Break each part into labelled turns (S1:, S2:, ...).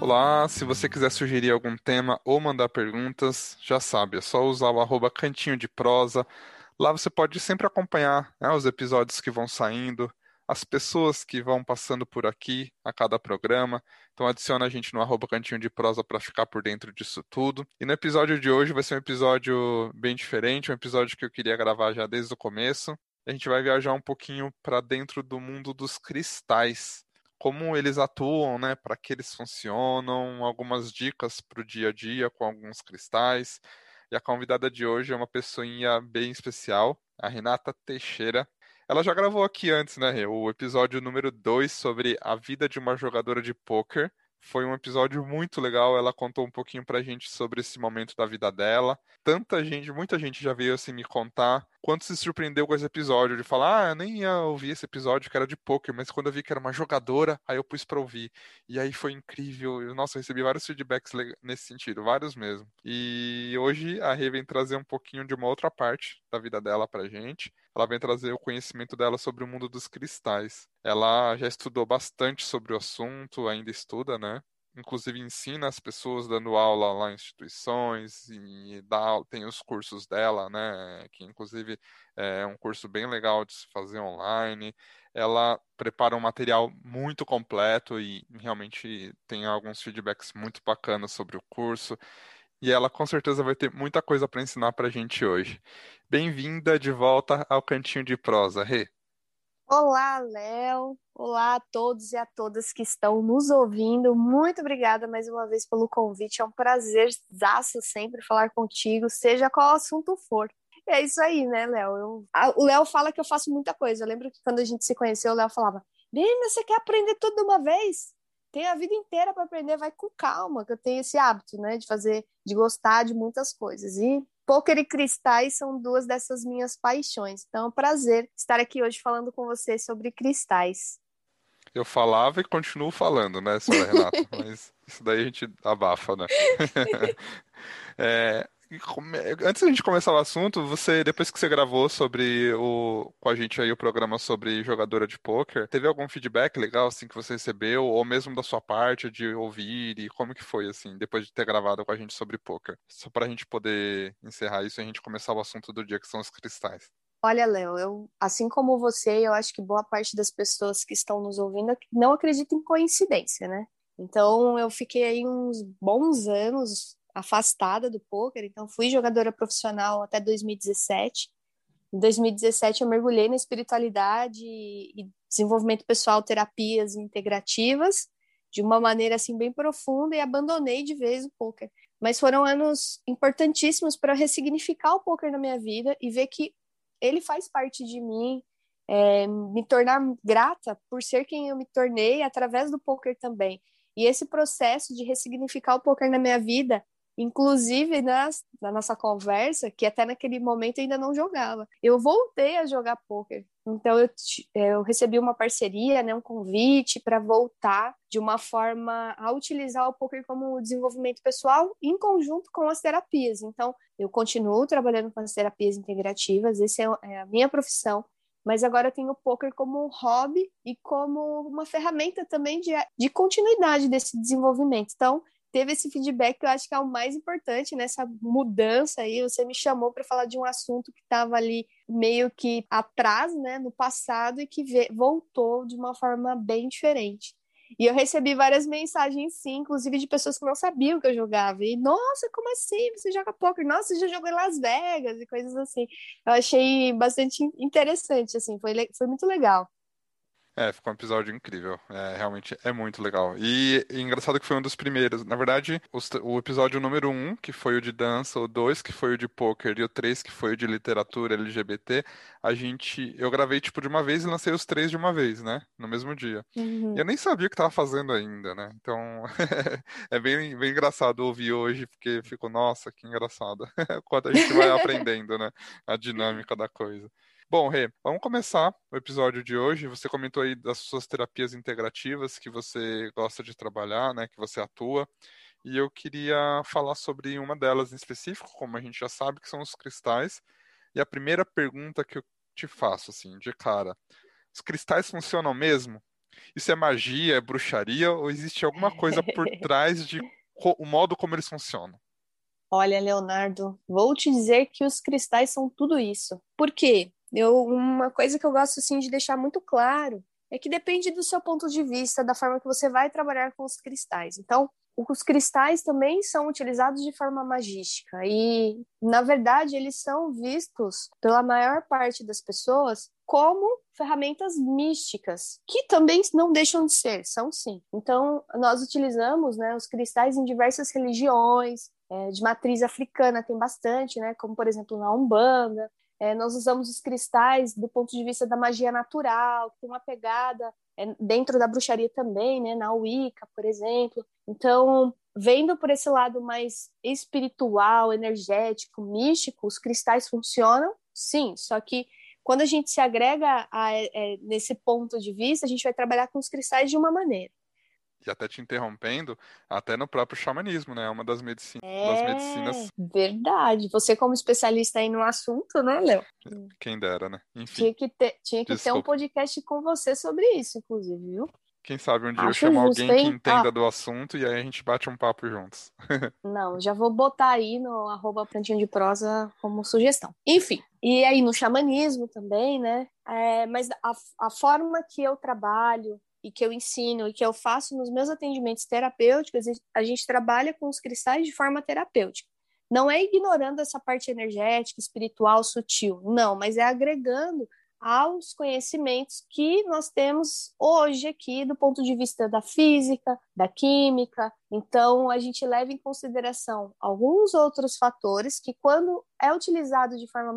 S1: Olá, se você quiser sugerir algum tema ou mandar perguntas, já sabe, é só usar o arroba cantinho de prosa. Lá você pode sempre acompanhar né, os episódios que vão saindo, as pessoas que vão passando por aqui a cada programa. Então adiciona a gente no arroba cantinho de prosa para ficar por dentro disso tudo. E no episódio de hoje vai ser um episódio bem diferente, um episódio que eu queria gravar já desde o começo. A gente vai viajar um pouquinho para dentro do mundo dos cristais como eles atuam, né, para que eles funcionam, algumas dicas para o dia a dia com alguns cristais. E a convidada de hoje é uma pessoinha bem especial, a Renata Teixeira. Ela já gravou aqui antes, né, o episódio número 2 sobre a vida de uma jogadora de pôquer. Foi um episódio muito legal. Ela contou um pouquinho pra gente sobre esse momento da vida dela. Tanta gente, muita gente já veio assim me contar quanto se surpreendeu com esse episódio, de falar, ah, eu nem ia ouvir esse episódio que era de poker, mas quando eu vi que era uma jogadora, aí eu pus pra ouvir. E aí foi incrível. Nossa, eu recebi vários feedbacks nesse sentido, vários mesmo. E hoje a Rê vem trazer um pouquinho de uma outra parte da vida dela pra gente. Ela vem trazer o conhecimento dela sobre o mundo dos cristais. Ela já estudou bastante sobre o assunto, ainda estuda, né? inclusive ensina as pessoas dando aula lá em instituições e dá, tem os cursos dela, né, que inclusive é um curso bem legal de se fazer online. Ela prepara um material muito completo e realmente tem alguns feedbacks muito bacanas sobre o curso. E ela com certeza vai ter muita coisa para ensinar para a gente hoje. Bem-vinda de volta ao Cantinho de Prosa, Rê.
S2: Olá, Léo. Olá a todos e a todas que estão nos ouvindo. Muito obrigada mais uma vez pelo convite. É um prazer sempre falar contigo, seja qual assunto for. É isso aí, né, Léo? Eu... O Léo fala que eu faço muita coisa. Eu lembro que quando a gente se conheceu, o Léo falava: Menina, você quer aprender tudo de uma vez? Tem a vida inteira para aprender, vai com calma, que eu tenho esse hábito, né, de fazer, de gostar de muitas coisas. E Poker e cristais são duas dessas minhas paixões. Então é um prazer estar aqui hoje falando com você sobre cristais.
S1: Eu falava e continuo falando, né, senhora Renata? Mas isso daí a gente abafa, né? é, Antes da gente começar o assunto, você, depois que você gravou sobre o, com a gente aí o programa sobre jogadora de poker, teve algum feedback legal assim que você recebeu, ou mesmo da sua parte de ouvir e como que foi assim, depois de ter gravado com a gente sobre poker? Só para a gente poder encerrar isso e a gente começar o assunto do dia que são os cristais.
S2: Olha, Léo, eu, assim como você, eu acho que boa parte das pessoas que estão nos ouvindo não acredita em coincidência, né? Então, eu fiquei aí uns bons anos afastada do poker, então fui jogadora profissional até 2017. Em 2017 eu mergulhei na espiritualidade e desenvolvimento pessoal, terapias integrativas, de uma maneira assim bem profunda e abandonei de vez o poker. Mas foram anos importantíssimos para ressignificar o poker na minha vida e ver que ele faz parte de mim, é, me tornar grata por ser quem eu me tornei através do poker também. E esse processo de ressignificar o poker na minha vida Inclusive, na, na nossa conversa, que até naquele momento ainda não jogava, eu voltei a jogar poker. Então, eu, eu recebi uma parceria, né, um convite para voltar de uma forma a utilizar o poker como desenvolvimento pessoal em conjunto com as terapias. Então, eu continuo trabalhando com as terapias integrativas, essa é, é a minha profissão, mas agora eu tenho o poker como um hobby e como uma ferramenta também de, de continuidade desse desenvolvimento. Então, teve esse feedback que eu acho que é o mais importante nessa mudança aí. Você me chamou para falar de um assunto que estava ali meio que atrás, né, no passado e que voltou de uma forma bem diferente. E eu recebi várias mensagens, sim, inclusive de pessoas que não sabiam que eu jogava. E, nossa, como assim? Você joga poker? Nossa, você já jogou em Las Vegas e coisas assim. Eu achei bastante interessante, assim, foi, foi muito legal.
S1: É, ficou um episódio incrível. É, realmente é muito legal. E, e engraçado que foi um dos primeiros. Na verdade, os, o episódio número um, que foi o de dança, o dois, que foi o de poker, e o três, que foi o de literatura LGBT, a gente. Eu gravei, tipo, de uma vez e lancei os três de uma vez, né? No mesmo dia. Uhum. E eu nem sabia o que tava fazendo ainda, né? Então, é bem, bem engraçado ouvir hoje, porque ficou, nossa, que engraçado. Quando a gente vai aprendendo, né? A dinâmica da coisa. Bom, Rê, vamos começar o episódio de hoje. Você comentou aí das suas terapias integrativas que você gosta de trabalhar, né, que você atua. E eu queria falar sobre uma delas em específico, como a gente já sabe, que são os cristais. E a primeira pergunta que eu te faço, assim, de cara, os cristais funcionam mesmo? Isso é magia, é bruxaria ou existe alguma coisa por trás de o modo como eles funcionam?
S2: Olha, Leonardo, vou te dizer que os cristais são tudo isso. Por quê? Eu, uma coisa que eu gosto assim de deixar muito claro é que depende do seu ponto de vista, da forma que você vai trabalhar com os cristais. Então, os cristais também são utilizados de forma magística e, na verdade, eles são vistos pela maior parte das pessoas como ferramentas místicas, que também não deixam de ser, são sim. Então, nós utilizamos né, os cristais em diversas religiões, é, de matriz africana tem bastante, né, como por exemplo na Umbanda, é, nós usamos os cristais do ponto de vista da magia natural, que tem uma pegada é, dentro da bruxaria também, né, na Wicca, por exemplo. Então, vendo por esse lado mais espiritual, energético, místico, os cristais funcionam, sim, só que quando a gente se agrega a, é, nesse ponto de vista, a gente vai trabalhar com os cristais de uma maneira
S1: e até te interrompendo, até no próprio xamanismo, né? É uma das, medicina,
S2: é,
S1: das medicinas.
S2: Verdade. Você, como especialista aí no assunto, né, Léo?
S1: Quem dera, né? Enfim.
S2: Tinha que, ter, tinha que ter um podcast com você sobre isso, inclusive, viu?
S1: Quem sabe um dia Acho eu chamo alguém hein? que entenda ah. do assunto e aí a gente bate um papo juntos.
S2: Não, já vou botar aí no arroba plantinho de prosa como sugestão. Enfim, e aí no xamanismo também, né? É, mas a, a forma que eu trabalho, e que eu ensino e que eu faço nos meus atendimentos terapêuticos, a gente trabalha com os cristais de forma terapêutica. Não é ignorando essa parte energética, espiritual, sutil, não, mas é agregando aos conhecimentos que nós temos hoje aqui do ponto de vista da física, da química. Então, a gente leva em consideração alguns outros fatores que, quando é utilizado de forma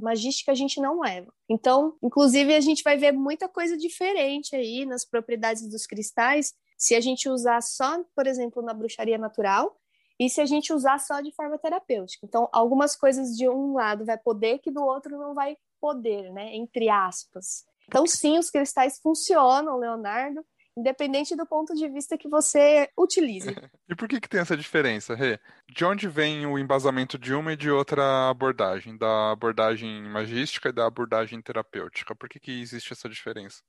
S2: magística, a gente não leva. Então, inclusive, a gente vai ver muita coisa diferente aí nas propriedades dos cristais se a gente usar só, por exemplo, na bruxaria natural e se a gente usar só de forma terapêutica. Então, algumas coisas de um lado vai poder que do outro não vai poder, né? Entre aspas. Então, sim, os cristais funcionam, Leonardo, independente do ponto de vista que você utilize.
S1: e por que, que tem essa diferença, Rê? De onde vem o embasamento de uma e de outra abordagem? Da abordagem magística e da abordagem terapêutica? Por que, que existe essa diferença?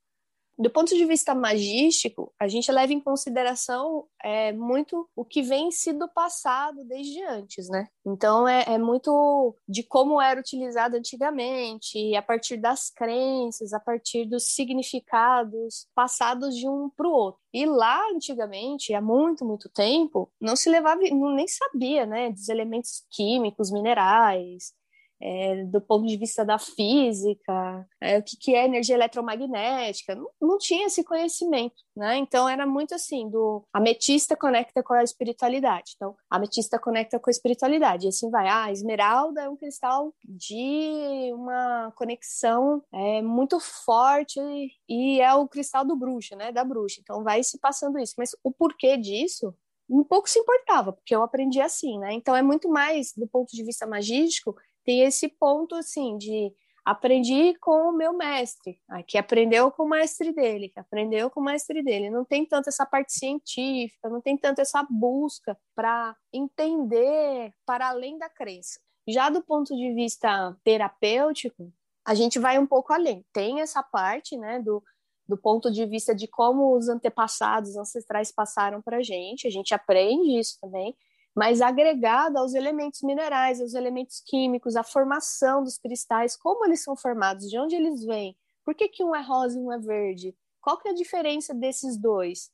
S2: Do ponto de vista magístico, a gente leva em consideração é, muito o que vem sido passado desde antes, né? Então é, é muito de como era utilizado antigamente, a partir das crenças, a partir dos significados passados de um para o outro. E lá, antigamente, há muito, muito tempo, não se levava, nem sabia, né, dos elementos químicos, minerais, é, do ponto de vista da física, é, o que, que é energia eletromagnética, não, não, tinha esse conhecimento, né? Então era muito assim, do ametista conecta com a espiritualidade, então ametista conecta com a espiritualidade, e assim vai. Ah, a esmeralda é um cristal de uma conexão é, muito forte e é o cristal do bruxo, né? Da bruxa. Então vai se passando isso, mas o porquê disso um pouco se importava, porque eu aprendi assim, né? Então é muito mais do ponto de vista magístico tem esse ponto assim de aprendi com o meu mestre, que aprendeu com o mestre dele, que aprendeu com o mestre dele. Não tem tanto essa parte científica, não tem tanto essa busca para entender para além da crença. Já do ponto de vista terapêutico, a gente vai um pouco além. Tem essa parte, né, do, do ponto de vista de como os antepassados, ancestrais passaram para a gente. A gente aprende isso também mas agregado aos elementos minerais, aos elementos químicos, à formação dos cristais, como eles são formados, de onde eles vêm, por que, que um é rosa e um é verde, qual que é a diferença desses dois?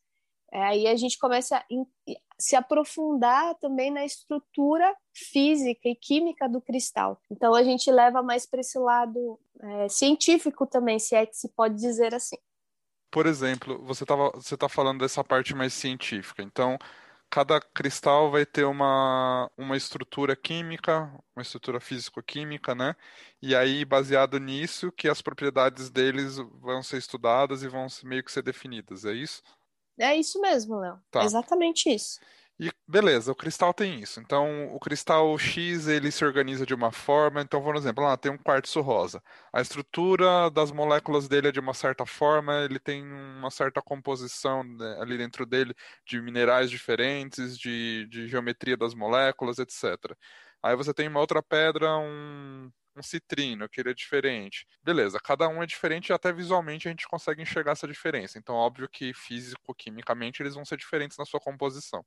S2: É, aí a gente começa a se aprofundar também na estrutura física e química do cristal. Então a gente leva mais para esse lado é, científico também, se é que se pode dizer assim.
S1: Por exemplo, você está você tá falando dessa parte mais científica. Então, cada cristal vai ter uma, uma estrutura química, uma estrutura físico-química, né? E aí, baseado nisso, que as propriedades deles vão ser estudadas e vão meio que ser definidas, é isso?
S2: É isso mesmo, Léo. Tá. exatamente isso.
S1: E beleza, o cristal tem isso. Então, o cristal X ele se organiza de uma forma. Então, por exemplo, lá tem um quartzo rosa. A estrutura das moléculas dele é de uma certa forma, ele tem uma certa composição né, ali dentro dele de minerais diferentes, de, de geometria das moléculas, etc. Aí você tem uma outra pedra, um, um citrino, que ele é diferente. Beleza, cada um é diferente e até visualmente a gente consegue enxergar essa diferença. Então, óbvio que físico, quimicamente, eles vão ser diferentes na sua composição.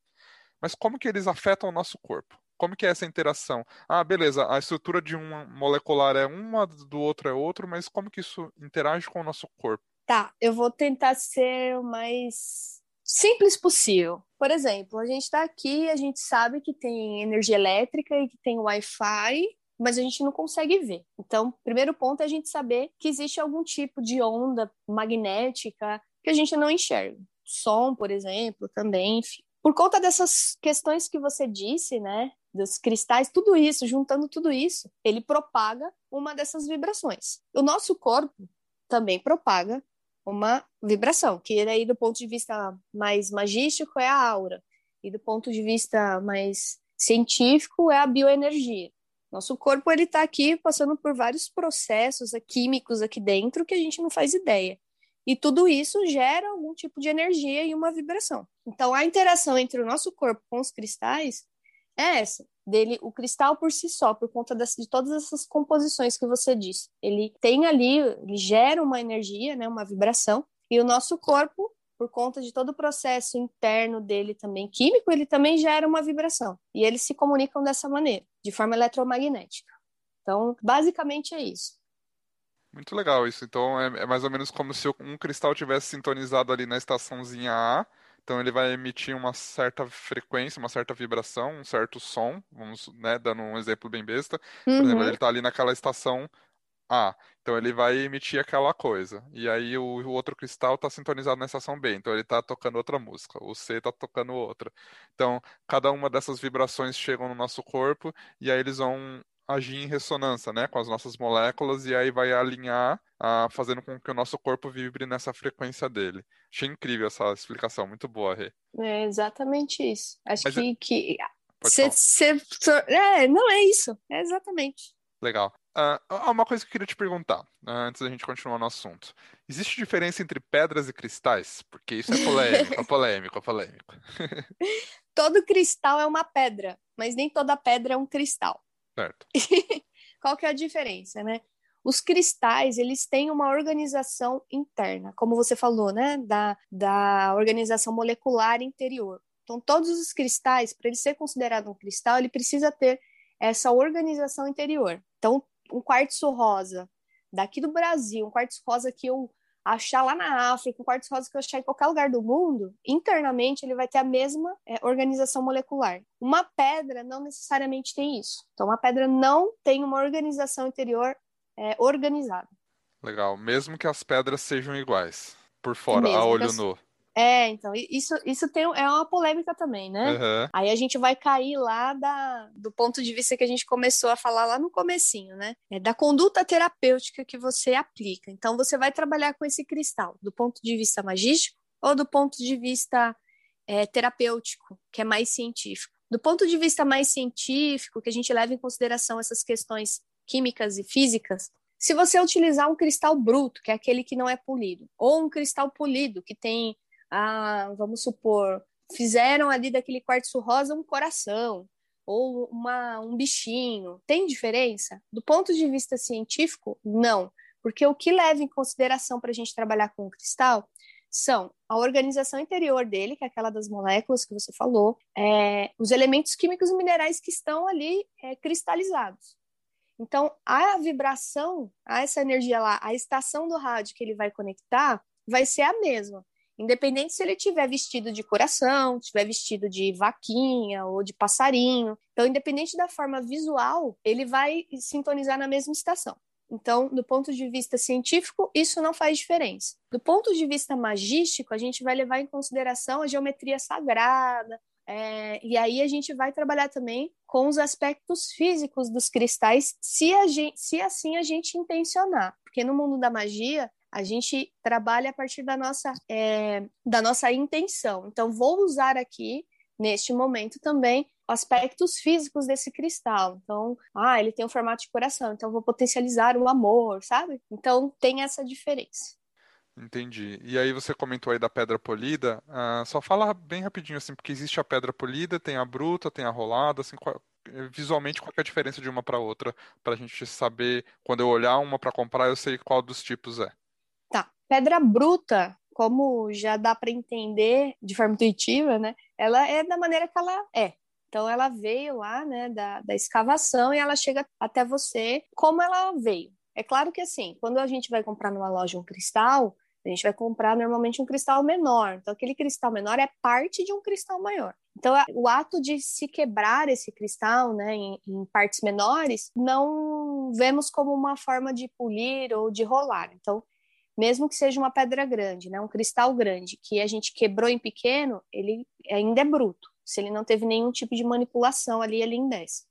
S1: Mas como que eles afetam o nosso corpo? Como que é essa interação? Ah, beleza, a estrutura de um molecular é uma, do outro é outro, mas como que isso interage com o nosso corpo?
S2: Tá, eu vou tentar ser o mais simples possível. Por exemplo, a gente está aqui, a gente sabe que tem energia elétrica e que tem Wi-Fi, mas a gente não consegue ver. Então, primeiro ponto é a gente saber que existe algum tipo de onda magnética que a gente não enxerga. Som, por exemplo, também, enfim. Por conta dessas questões que você disse, né, dos cristais, tudo isso, juntando tudo isso, ele propaga uma dessas vibrações. O nosso corpo também propaga uma vibração, que aí do ponto de vista mais magístico é a aura, e do ponto de vista mais científico é a bioenergia. Nosso corpo ele está aqui passando por vários processos químicos aqui dentro que a gente não faz ideia. E tudo isso gera algum tipo de energia e uma vibração. Então a interação entre o nosso corpo com os cristais é essa. Dele, o cristal por si só, por conta de, de todas essas composições que você disse. Ele tem ali, ele gera uma energia, né, uma vibração, e o nosso corpo, por conta de todo o processo interno dele também químico, ele também gera uma vibração. E eles se comunicam dessa maneira, de forma eletromagnética. Então, basicamente é isso.
S1: Muito legal isso. Então, é, é mais ou menos como se um cristal tivesse sintonizado ali na estaçãozinha A então ele vai emitir uma certa frequência, uma certa vibração, um certo som, vamos, né, dando um exemplo bem besta. Por uhum. exemplo, ele está ali naquela estação A, então ele vai emitir aquela coisa. E aí o, o outro cristal está sintonizado na estação B, então ele está tocando outra música. O C está tocando outra. Então cada uma dessas vibrações chegam no nosso corpo e aí eles vão agir em ressonância, né, com as nossas moléculas e aí vai alinhar, ah, fazendo com que o nosso corpo vibre nessa frequência dele. Achei incrível essa explicação, muito boa, Rê.
S2: É exatamente isso. Acho Mas, que, é que... Cê, cê, é, não é isso, é exatamente.
S1: Legal. Uh, uma coisa que eu queria te perguntar, uh, antes da gente continuar no assunto. Existe diferença entre pedras e cristais? Porque isso é polêmico, é polêmico, é polêmico.
S2: Todo cristal é uma pedra, mas nem toda pedra é um cristal.
S1: Certo.
S2: Qual que é a diferença, né? Os cristais, eles têm uma organização interna, como você falou, né? Da, da organização molecular interior. Então, todos os cristais, para ele ser considerado um cristal, ele precisa ter essa organização interior. Então, um quartzo rosa daqui do Brasil, um quartzo rosa que eu achar lá na África, um quartzo rosa que eu achar em qualquer lugar do mundo, internamente ele vai ter a mesma é, organização molecular. Uma pedra não necessariamente tem isso. Então, uma pedra não tem uma organização interior é, organizada.
S1: Legal. Mesmo que as pedras sejam iguais, por fora, Mesmo a olho as... nu.
S2: É, então, isso, isso tem, é uma polêmica também, né? Uhum. Aí a gente vai cair lá da, do ponto de vista que a gente começou a falar lá no comecinho, né? É da conduta terapêutica que você aplica. Então, você vai trabalhar com esse cristal do ponto de vista magístico ou do ponto de vista é, terapêutico, que é mais científico. Do ponto de vista mais científico, que a gente leva em consideração essas questões químicas e físicas, se você utilizar um cristal bruto, que é aquele que não é polido, ou um cristal polido, que tem ah, vamos supor, fizeram ali daquele quartzo rosa um coração ou uma, um bichinho. Tem diferença? Do ponto de vista científico, não. Porque o que leva em consideração para a gente trabalhar com o cristal são a organização interior dele, que é aquela das moléculas que você falou, é, os elementos químicos e minerais que estão ali é, cristalizados. Então, a vibração, a essa energia lá, a estação do rádio que ele vai conectar, vai ser a mesma. Independente se ele tiver vestido de coração, tiver vestido de vaquinha ou de passarinho. Então, independente da forma visual, ele vai sintonizar na mesma estação. Então, do ponto de vista científico, isso não faz diferença. Do ponto de vista magístico, a gente vai levar em consideração a geometria sagrada, é, e aí a gente vai trabalhar também com os aspectos físicos dos cristais, se, gente, se assim a gente intencionar. Porque no mundo da magia, a gente trabalha a partir da nossa, é, da nossa intenção. Então, vou usar aqui, neste momento também, aspectos físicos desse cristal. Então, ah, ele tem um formato de coração, então vou potencializar o amor, sabe? Então, tem essa diferença.
S1: Entendi. E aí você comentou aí da pedra polida, uh, só fala bem rapidinho assim, porque existe a pedra polida, tem a bruta, tem a rolada, assim, qual, visualmente qual é a diferença de uma para outra, para a gente saber, quando eu olhar uma para comprar, eu sei qual dos tipos é.
S2: Pedra bruta, como já dá para entender de forma intuitiva, né? Ela é da maneira que ela é. Então ela veio lá, né, da, da escavação e ela chega até você como ela veio. É claro que assim, quando a gente vai comprar numa loja um cristal, a gente vai comprar normalmente um cristal menor. Então, aquele cristal menor é parte de um cristal maior. Então, o ato de se quebrar esse cristal né, em, em, partes menores, não vemos como uma forma de polir ou de rolar. Então, mesmo que seja uma pedra grande, né, um cristal grande, que a gente quebrou em pequeno, ele ainda é bruto. Se ele não teve nenhum tipo de manipulação ali, ele endece.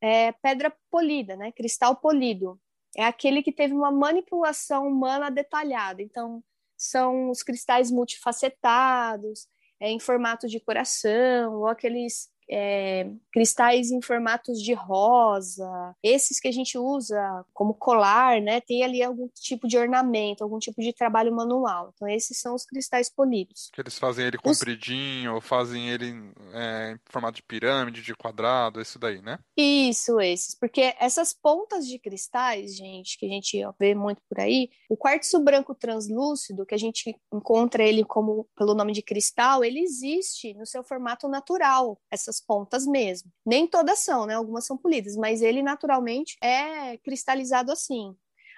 S2: É pedra polida, né, cristal polido é aquele que teve uma manipulação humana detalhada. Então, são os cristais multifacetados, é, em formato de coração, ou aqueles é, cristais em formatos de rosa, esses que a gente usa como colar, né? Tem ali algum tipo de ornamento, algum tipo de trabalho manual. Então, esses são os cristais polidos.
S1: Que eles fazem ele compridinho, os... ou fazem ele é, em formato de pirâmide, de quadrado, isso daí, né?
S2: Isso, esses. Porque essas pontas de cristais, gente, que a gente vê muito por aí, o quartzo branco translúcido, que a gente encontra ele como pelo nome de cristal, ele existe no seu formato natural. Essas pontas mesmo. Nem todas são, né? Algumas são polidas, mas ele naturalmente é cristalizado assim.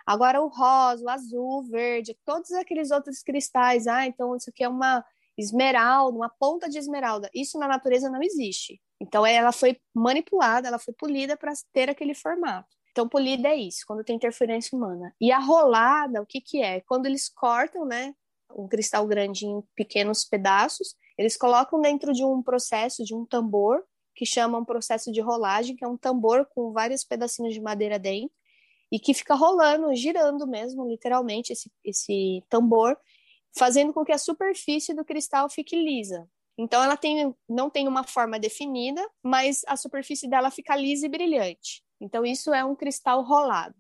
S2: Agora o rosa, o azul, o verde, todos aqueles outros cristais, ah, então isso aqui é uma esmeralda, uma ponta de esmeralda. Isso na natureza não existe. Então ela foi manipulada, ela foi polida para ter aquele formato. Então polida é isso, quando tem interferência humana. E a rolada, o que que é? Quando eles cortam, né, um cristal grande em pequenos pedaços eles colocam dentro de um processo, de um tambor, que chamam um processo de rolagem, que é um tambor com vários pedacinhos de madeira dentro, e que fica rolando, girando mesmo, literalmente, esse, esse tambor, fazendo com que a superfície do cristal fique lisa. Então, ela tem, não tem uma forma definida, mas a superfície dela fica lisa e brilhante. Então, isso é um cristal rolado.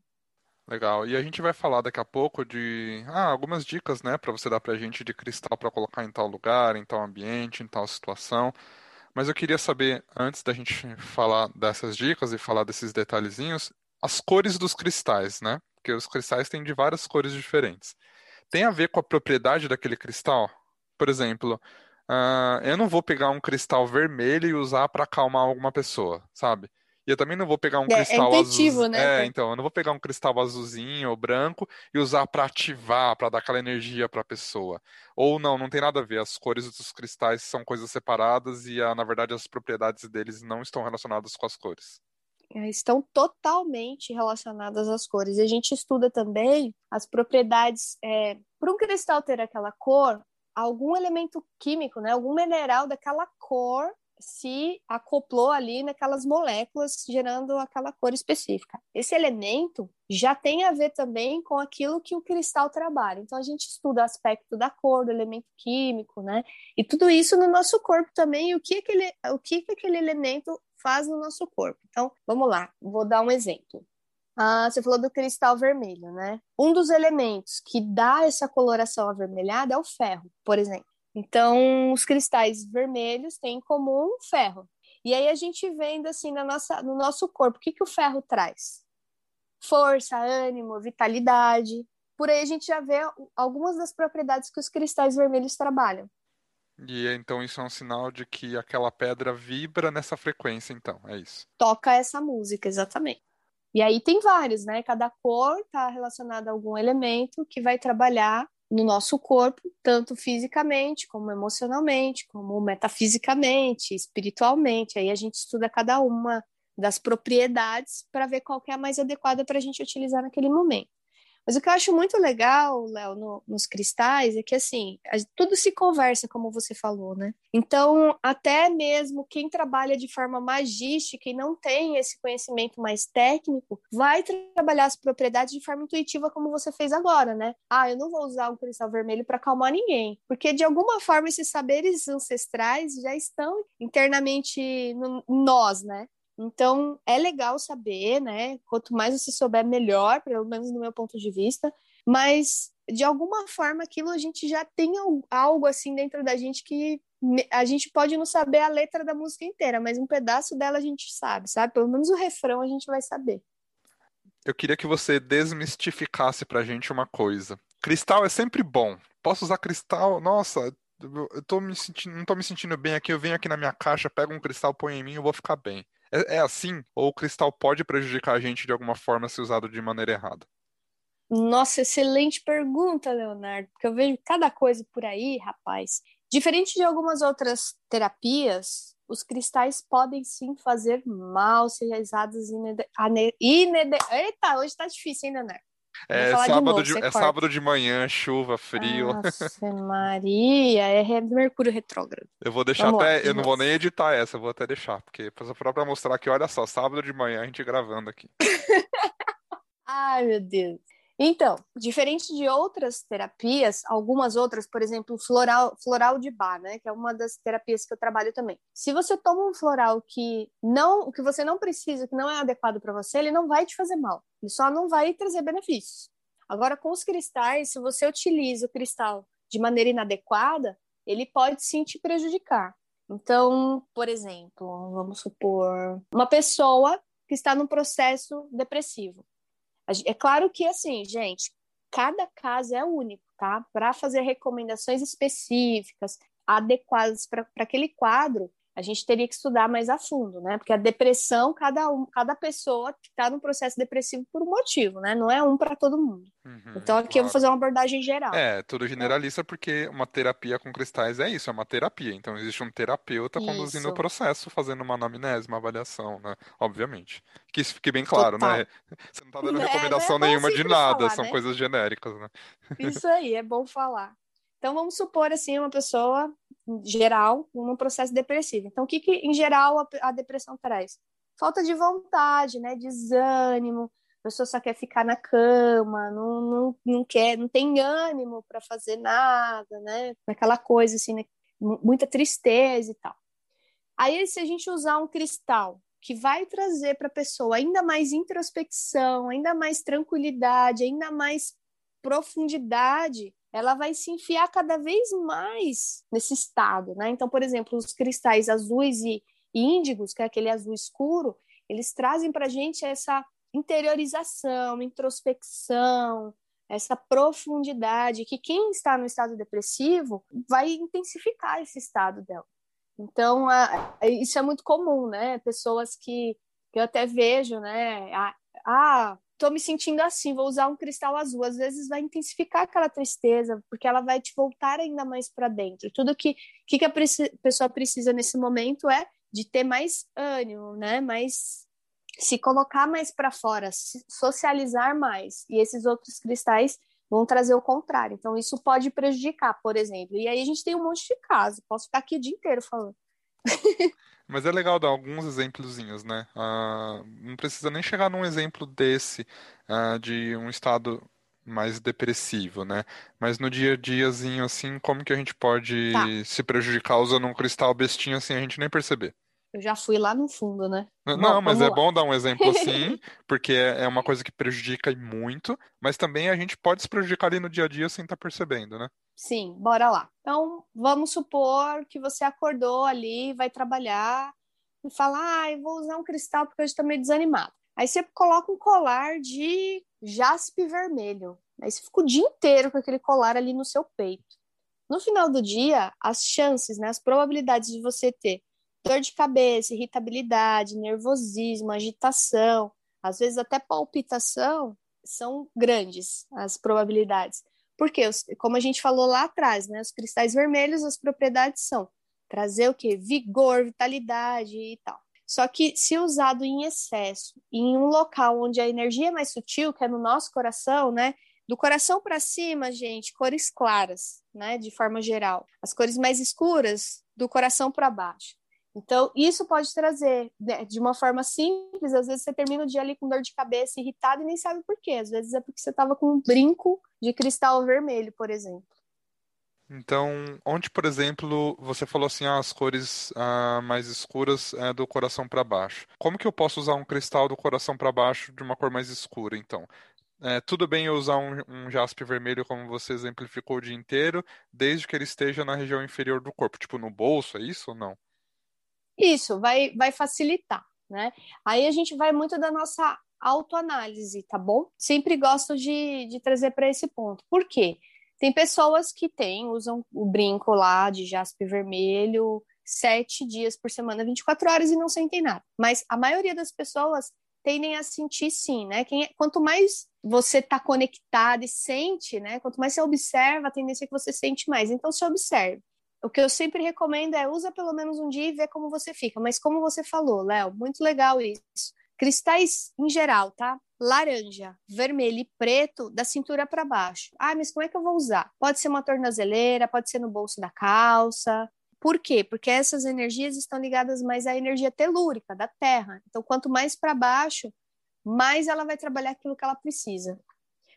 S1: Legal. E a gente vai falar daqui a pouco de ah, algumas dicas, né, para você dar pra gente de cristal para colocar em tal lugar, em tal ambiente, em tal situação. Mas eu queria saber, antes da gente falar dessas dicas e falar desses detalhezinhos, as cores dos cristais, né? Porque os cristais têm de várias cores diferentes. Tem a ver com a propriedade daquele cristal? Por exemplo, uh, eu não vou pegar um cristal vermelho e usar para acalmar alguma pessoa, sabe? E eu também não vou pegar um é, é cristal é azul. Né? É, então, eu não vou pegar um cristal azulzinho ou branco e usar para ativar, para dar aquela energia para a pessoa. Ou não, não tem nada a ver. As cores dos cristais são coisas separadas e, a, na verdade, as propriedades deles não estão relacionadas com as cores
S2: é, estão totalmente relacionadas às cores. E a gente estuda também as propriedades. É, para um cristal ter aquela cor, algum elemento químico, né, algum mineral daquela cor se acoplou ali naquelas moléculas, gerando aquela cor específica. Esse elemento já tem a ver também com aquilo que o cristal trabalha. Então a gente estuda o aspecto da cor, do elemento químico, né? E tudo isso no nosso corpo também, o que aquele, o que aquele elemento faz no nosso corpo. Então, vamos lá, vou dar um exemplo. Ah, você falou do cristal vermelho, né? Um dos elementos que dá essa coloração avermelhada é o ferro, por exemplo. Então, os cristais vermelhos têm em comum ferro. E aí a gente vendo assim na nossa, no nosso corpo, o que, que o ferro traz? Força, ânimo, vitalidade. Por aí a gente já vê algumas das propriedades que os cristais vermelhos trabalham.
S1: E então isso é um sinal de que aquela pedra vibra nessa frequência, então, é isso.
S2: Toca essa música, exatamente. E aí tem vários, né? Cada cor está relacionada a algum elemento que vai trabalhar no nosso corpo, tanto fisicamente, como emocionalmente, como metafisicamente, espiritualmente. Aí a gente estuda cada uma das propriedades para ver qual é a mais adequada para a gente utilizar naquele momento. Mas o que eu acho muito legal, Léo, no, nos cristais é que, assim, tudo se conversa, como você falou, né? Então, até mesmo quem trabalha de forma magística e não tem esse conhecimento mais técnico, vai trabalhar as propriedades de forma intuitiva, como você fez agora, né? Ah, eu não vou usar um cristal vermelho para acalmar ninguém, porque de alguma forma esses saberes ancestrais já estão internamente no, nós, né? Então, é legal saber, né? Quanto mais você souber, melhor, pelo menos no meu ponto de vista. Mas, de alguma forma, aquilo a gente já tem algo assim dentro da gente que a gente pode não saber a letra da música inteira, mas um pedaço dela a gente sabe, sabe? Pelo menos o refrão a gente vai saber.
S1: Eu queria que você desmistificasse pra gente uma coisa. Cristal é sempre bom. Posso usar cristal? Nossa, eu tô me sentindo, não tô me sentindo bem aqui. Eu venho aqui na minha caixa, pego um cristal, põe em mim, eu vou ficar bem. É, é assim? Ou o cristal pode prejudicar a gente de alguma forma se usado de maneira errada?
S2: Nossa, excelente pergunta, Leonardo, porque eu vejo cada coisa por aí, rapaz. Diferente de algumas outras terapias, os cristais podem sim fazer mal se realizados inede... inede... Eita, hoje tá difícil, hein, Leonardo?
S1: É sábado, novo, de, é sábado de manhã, chuva, frio.
S2: Nossa, Maria, é Mercúrio retrógrado.
S1: Eu vou deixar Vamos até. Lá, eu não vou nem editar essa, eu vou até deixar, porque só pra mostrar que, olha só, sábado de manhã a gente gravando aqui.
S2: Ai, meu Deus. Então, diferente de outras terapias, algumas outras, por exemplo, floral, floral de bar, né, que é uma das terapias que eu trabalho também. Se você toma um floral que não, que você não precisa, que não é adequado para você, ele não vai te fazer mal. Ele só não vai trazer benefícios. Agora, com os cristais, se você utiliza o cristal de maneira inadequada, ele pode sim te prejudicar. Então, por exemplo, vamos supor, uma pessoa que está num processo depressivo. É claro que, assim, gente, cada caso é único, tá? Para fazer recomendações específicas, adequadas para aquele quadro, a gente teria que estudar mais a fundo, né? Porque a depressão, cada, um, cada pessoa está no processo depressivo por um motivo, né? Não é um para todo mundo. Uhum, então aqui claro. eu vou fazer uma abordagem geral.
S1: É, tudo generalista porque uma terapia com cristais é isso, é uma terapia. Então existe um terapeuta isso. conduzindo o processo, fazendo uma anamnese, uma avaliação, né? Obviamente. Que isso fique bem claro, né? Total. né? Você não está dando é, recomendação é, nenhuma de nada, falar, são né? coisas genéricas, né?
S2: Isso aí, é bom falar. Então vamos supor assim uma pessoa geral num processo depressivo. Então, o que, que em geral a, a, depressão traz? Falta de vontade, né? Desânimo, a pessoa só quer ficar na cama, não, não, não quer, não tem ânimo para fazer nada, né? Aquela coisa assim, né? muita tristeza e tal. Aí, se a gente usar um cristal que vai trazer para a pessoa ainda mais introspecção, ainda mais tranquilidade, ainda mais profundidade, ela vai se enfiar cada vez mais nesse estado, né? Então, por exemplo, os cristais azuis e índigos, que é aquele azul escuro, eles trazem para a gente essa interiorização, introspecção, essa profundidade que quem está no estado depressivo vai intensificar esse estado dela. Então, a, a, isso é muito comum, né? Pessoas que, que eu até vejo, né? Ah, tô me sentindo assim, vou usar um cristal azul. Às vezes vai intensificar aquela tristeza, porque ela vai te voltar ainda mais para dentro. Tudo que, que, que a pessoa precisa nesse momento é de ter mais ânimo, né? Mais se colocar mais para fora, socializar mais. E esses outros cristais vão trazer o contrário. Então isso pode prejudicar, por exemplo. E aí a gente tem um monte de casos. Posso ficar aqui o dia inteiro falando.
S1: Mas é legal dar alguns exemplozinhos, né? Uh, não precisa nem chegar num exemplo desse, uh, de um estado mais depressivo, né? Mas no dia a diazinho, assim, como que a gente pode tá. se prejudicar usando um cristal bestinho assim, a gente nem perceber?
S2: Eu já fui lá no fundo, né?
S1: Não, bom, mas é lá. bom dar um exemplo assim, porque é, é uma coisa que prejudica muito, mas também a gente pode se prejudicar ali no dia a dia sem estar tá percebendo, né?
S2: Sim, bora lá. Então, vamos supor que você acordou ali, vai trabalhar e fala: ah, eu vou usar um cristal porque hoje estou meio desanimado. Aí você coloca um colar de jaspe vermelho. Aí você fica o dia inteiro com aquele colar ali no seu peito. No final do dia, as chances, né, as probabilidades de você ter dor de cabeça, irritabilidade, nervosismo, agitação, às vezes até palpitação, são grandes as probabilidades. Porque, como a gente falou lá atrás, né, os cristais vermelhos, as propriedades são trazer o que? Vigor, vitalidade e tal. Só que se usado em excesso, em um local onde a energia é mais sutil, que é no nosso coração, né? Do coração para cima, gente, cores claras, né? De forma geral. As cores mais escuras, do coração para baixo. Então, isso pode trazer, né, de uma forma simples, às vezes você termina o dia ali com dor de cabeça, irritado e nem sabe por quê. Às vezes é porque você estava com um brinco de cristal vermelho, por exemplo.
S1: Então, onde, por exemplo, você falou assim, ah, as cores ah, mais escuras é do coração para baixo. Como que eu posso usar um cristal do coração para baixo de uma cor mais escura, então? é, tudo bem eu usar um, um jaspe vermelho, como você exemplificou o dia inteiro, desde que ele esteja na região inferior do corpo, tipo no bolso, é isso ou não?
S2: Isso, vai, vai facilitar, né? Aí a gente vai muito da nossa autoanálise, tá bom? Sempre gosto de, de trazer para esse ponto. Por quê? Tem pessoas que têm, usam o brinco lá de jaspe vermelho sete dias por semana, 24 horas e não sentem nada. Mas a maioria das pessoas tendem a sentir sim, né? Quem, é, quanto mais você está conectado e sente, né? Quanto mais você observa, a tendência é que você sente mais. Então, se observe. O que eu sempre recomendo é usa pelo menos um dia e vê como você fica. Mas como você falou, Léo, muito legal isso. Cristais em geral, tá? Laranja, vermelho e preto da cintura para baixo. Ah, mas como é que eu vou usar? Pode ser uma tornozeleira, pode ser no bolso da calça, por quê? Porque essas energias estão ligadas mais à energia telúrica da Terra. Então, quanto mais para baixo, mais ela vai trabalhar aquilo que ela precisa.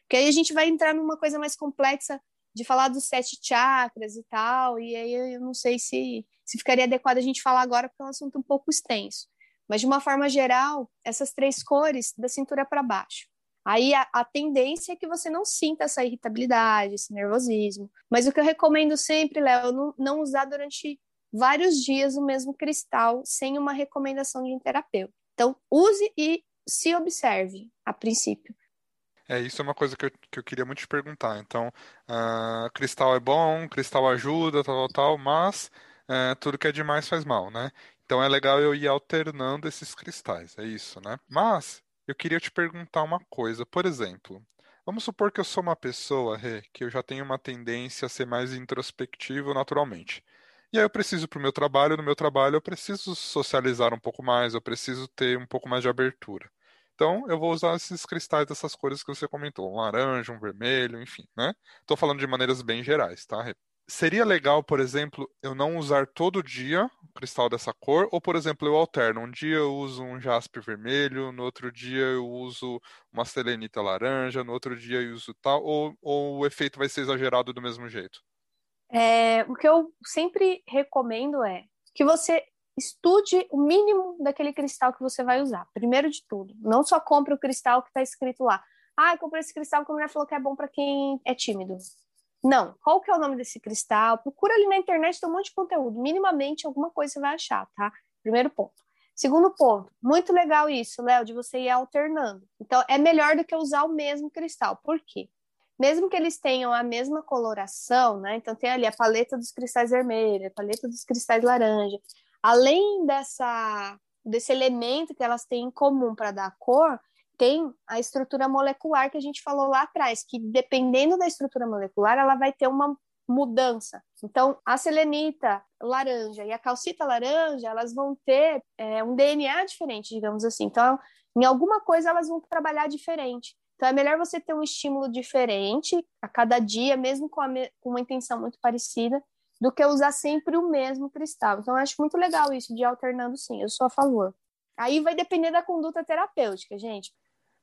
S2: Porque aí a gente vai entrar numa coisa mais complexa de falar dos sete chakras e tal, e aí eu não sei se, se ficaria adequado a gente falar agora, porque é um assunto um pouco extenso. Mas, de uma forma geral, essas três cores da cintura para baixo. Aí a, a, tendência é que você não sinta essa irritabilidade, esse nervosismo. Mas o que eu recomendo sempre, Léo, não, não usar durante vários dias o mesmo cristal sem uma recomendação de um terapeuta. Então, use e se observe a princípio.
S1: É, isso é uma coisa que eu, que eu queria muito te perguntar. Então, uh, cristal é bom, cristal ajuda, tal, tal, tal, mas uh, tudo que é demais faz mal, né? Então é legal eu ir alternando esses cristais, é isso, né? Mas eu queria te perguntar uma coisa. Por exemplo, vamos supor que eu sou uma pessoa, Rê, que eu já tenho uma tendência a ser mais introspectivo naturalmente. E aí eu preciso para o meu trabalho, no meu trabalho eu preciso socializar um pouco mais, eu preciso ter um pouco mais de abertura. Então eu vou usar esses cristais dessas cores que você comentou, um laranja, um vermelho, enfim, né? Estou falando de maneiras bem gerais, tá? Seria legal, por exemplo, eu não usar todo dia o cristal dessa cor, ou, por exemplo, eu alterno. Um dia eu uso um jaspe vermelho, no outro dia eu uso uma selenita laranja, no outro dia eu uso tal, ou, ou o efeito vai ser exagerado do mesmo jeito?
S2: É, o que eu sempre recomendo é que você estude o mínimo daquele cristal que você vai usar. Primeiro de tudo, não só compre o cristal que está escrito lá. Ah, eu comprei esse cristal que a mulher falou que é bom para quem é tímido. Não. Qual que é o nome desse cristal? Procura ali na internet, tem um monte de conteúdo. Minimamente alguma coisa você vai achar, tá? Primeiro ponto. Segundo ponto, muito legal isso, Léo, de você ir alternando. Então, é melhor do que usar o mesmo cristal. Por quê? Mesmo que eles tenham a mesma coloração, né? Então, tem ali a paleta dos cristais vermelhos, a paleta dos cristais laranja. Além dessa, desse elemento que elas têm em comum para dar cor, tem a estrutura molecular que a gente falou lá atrás, que dependendo da estrutura molecular, ela vai ter uma mudança. Então, a selenita laranja e a calcita laranja, elas vão ter é, um DNA diferente, digamos assim. Então, em alguma coisa, elas vão trabalhar diferente. Então, é melhor você ter um estímulo diferente a cada dia, mesmo com, com uma intenção muito parecida, do que usar sempre o mesmo cristal. Então, eu acho muito legal isso de alternando, sim. Eu sou a favor. Aí vai depender da conduta terapêutica, gente.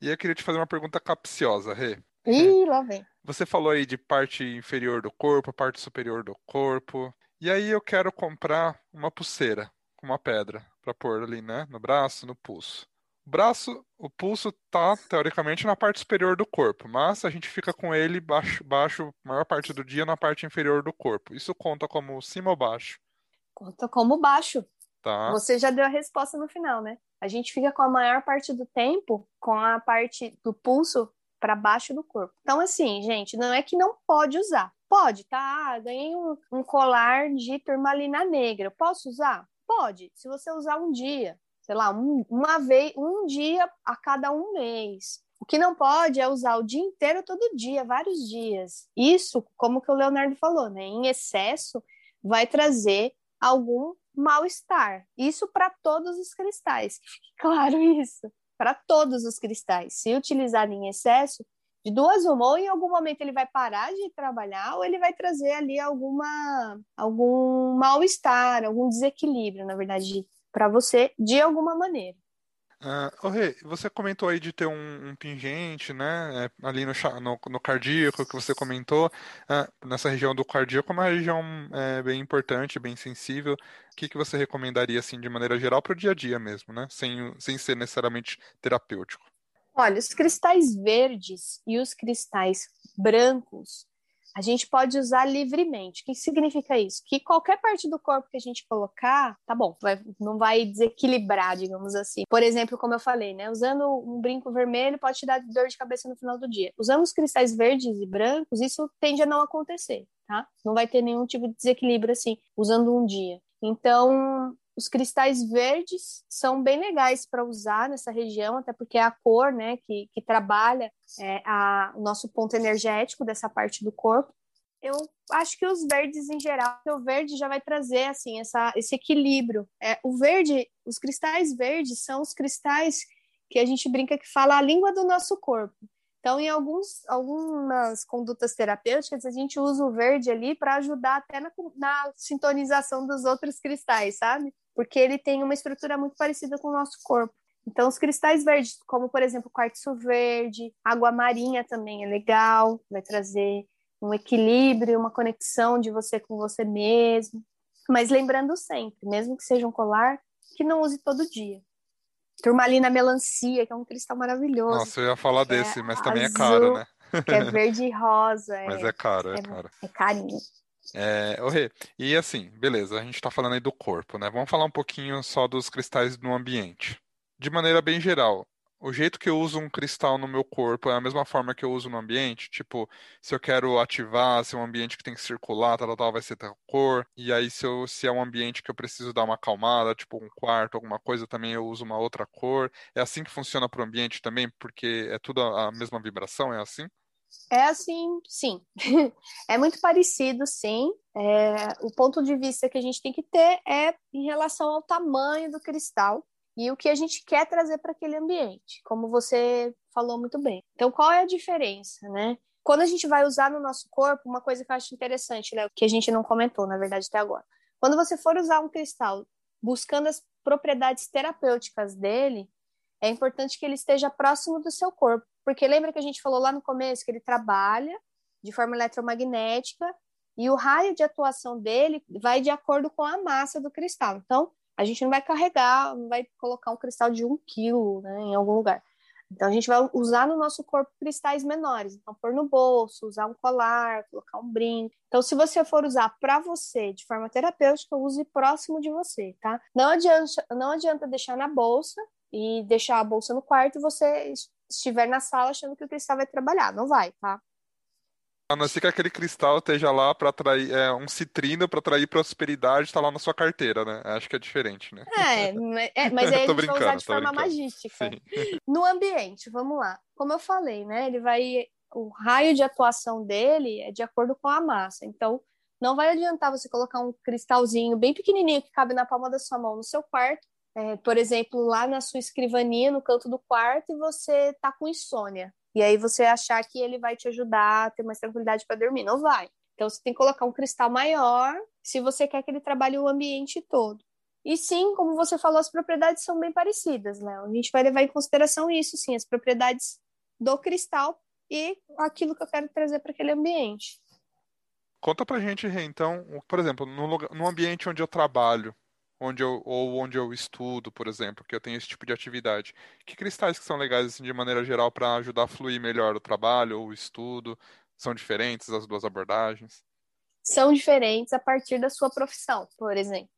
S1: E eu queria te fazer uma pergunta capciosa, Rê.
S2: Ih, lá vem.
S1: Você falou aí de parte inferior do corpo, parte superior do corpo. E aí eu quero comprar uma pulseira com uma pedra para pôr ali, né, no braço, no pulso. O braço, o pulso tá teoricamente na parte superior do corpo, mas a gente fica com ele baixo, baixo maior parte do dia na parte inferior do corpo. Isso conta como cima ou baixo?
S2: Conta como baixo.
S1: Tá.
S2: Você já deu a resposta no final, né? A gente fica com a maior parte do tempo com a parte do pulso para baixo do corpo. Então, assim, gente, não é que não pode usar. Pode, tá? Ah, ganhei um, um colar de turmalina negra. Posso usar? Pode, se você usar um dia, sei lá, um, uma vez, um dia a cada um mês. O que não pode é usar o dia inteiro, todo dia, vários dias. Isso, como que o Leonardo falou, né? Em excesso, vai trazer algum mal-estar. Isso para todos os cristais, que fique claro isso. Para todos os cristais. Se utilizado em excesso, de duas uma, ou em algum momento ele vai parar de trabalhar, ou ele vai trazer ali alguma algum mal-estar, algum desequilíbrio, na verdade, para você, de alguma maneira.
S1: Uh, oh, Rê, você comentou aí de ter um, um pingente, né, é, ali no, no, no, cardíaco que você comentou, uh, nessa região do cardíaco é uma região é, bem importante, bem sensível. O que, que você recomendaria, assim, de maneira geral para o dia a dia mesmo, né, sem, sem ser necessariamente terapêutico?
S2: Olha, os cristais verdes e os cristais brancos a gente pode usar livremente. O que significa isso? Que qualquer parte do corpo que a gente colocar, tá bom, vai, não vai desequilibrar, digamos assim. Por exemplo, como eu falei, né? Usando um brinco vermelho pode te dar dor de cabeça no final do dia. Usando os cristais verdes e brancos, isso tende a não acontecer, tá? Não vai ter nenhum tipo de desequilíbrio assim, usando um dia. Então, os cristais verdes são bem legais para usar nessa região, até porque é a cor né, que, que trabalha é, a, o nosso ponto energético dessa parte do corpo. Eu acho que os verdes em geral, o verde já vai trazer assim essa, esse equilíbrio. É, o verde, os cristais verdes são os cristais que a gente brinca que fala a língua do nosso corpo. Então, em alguns, algumas condutas terapêuticas, a gente usa o verde ali para ajudar até na, na, sintonização dos outros cristais, sabe? porque ele tem uma estrutura muito parecida com o nosso corpo. Então, os cristais verdes, como por exemplo, quartzo verde, água marinha também é legal, vai trazer um equilíbrio, uma conexão de você com você mesmo. Mas lembrando sempre, mesmo que seja um colar, que não use todo dia. Turmalina melancia, que é um cristal maravilhoso.
S1: Nossa, eu ia falar desse, é mas também azul, é caro, né?
S2: que é verde e rosa.
S1: Mas é, é caro, é, é caro.
S2: É carinho.
S1: É, oh, e assim, beleza, a gente está falando aí do corpo, né? Vamos falar um pouquinho só dos cristais no ambiente. De maneira bem geral, o jeito que eu uso um cristal no meu corpo é a mesma forma que eu uso no ambiente? Tipo, se eu quero ativar, se é um ambiente que tem que circular, tal, tal, vai ser tal cor. E aí, se, eu, se é um ambiente que eu preciso dar uma acalmada, tipo um quarto, alguma coisa, também eu uso uma outra cor. É assim que funciona para o ambiente também? Porque é tudo a mesma vibração, é assim?
S2: É assim, sim. é muito parecido, sim. É, o ponto de vista que a gente tem que ter é em relação ao tamanho do cristal e o que a gente quer trazer para aquele ambiente, como você falou muito bem. Então, qual é a diferença, né? Quando a gente vai usar no nosso corpo, uma coisa que eu acho interessante, Léo, que a gente não comentou, na verdade, até agora. Quando você for usar um cristal buscando as propriedades terapêuticas dele, é importante que ele esteja próximo do seu corpo, porque lembra que a gente falou lá no começo que ele trabalha de forma eletromagnética e o raio de atuação dele vai de acordo com a massa do cristal. Então, a gente não vai carregar, não vai colocar um cristal de um quilo né, em algum lugar. Então, a gente vai usar no nosso corpo cristais menores. Então, pôr no bolso, usar um colar, colocar um brinco. Então, se você for usar para você de forma terapêutica, use próximo de você, tá? Não adianta, não adianta deixar na bolsa e deixar a bolsa no quarto e você estiver na sala achando que o cristal vai trabalhar. Não vai, tá?
S1: A não ser que aquele cristal esteja lá para atrair é, um citrino para atrair prosperidade, está lá na sua carteira, né? Acho que é diferente, né?
S2: É, é mas aí a gente vai usar de forma magística. Sim. No ambiente, vamos lá. Como eu falei, né? Ele vai. O raio de atuação dele é de acordo com a massa. Então, não vai adiantar você colocar um cristalzinho bem pequenininho que cabe na palma da sua mão no seu quarto é, por exemplo, lá na sua escrivaninha, no canto do quarto, e você tá com insônia. E aí você achar que ele vai te ajudar a ter mais tranquilidade para dormir. Não vai. Então você tem que colocar um cristal maior se você quer que ele trabalhe o ambiente todo. E sim, como você falou, as propriedades são bem parecidas, Léo. A gente vai levar em consideração isso, sim, as propriedades do cristal e aquilo que eu quero trazer para aquele ambiente.
S1: Conta pra gente, Rê, então, por exemplo, no, lugar, no ambiente onde eu trabalho, onde eu, ou onde eu estudo, por exemplo, que eu tenho esse tipo de atividade. Que cristais que são legais, assim, de maneira geral, para ajudar a fluir melhor o trabalho ou o estudo? São diferentes as duas abordagens?
S2: São diferentes a partir da sua profissão, por exemplo.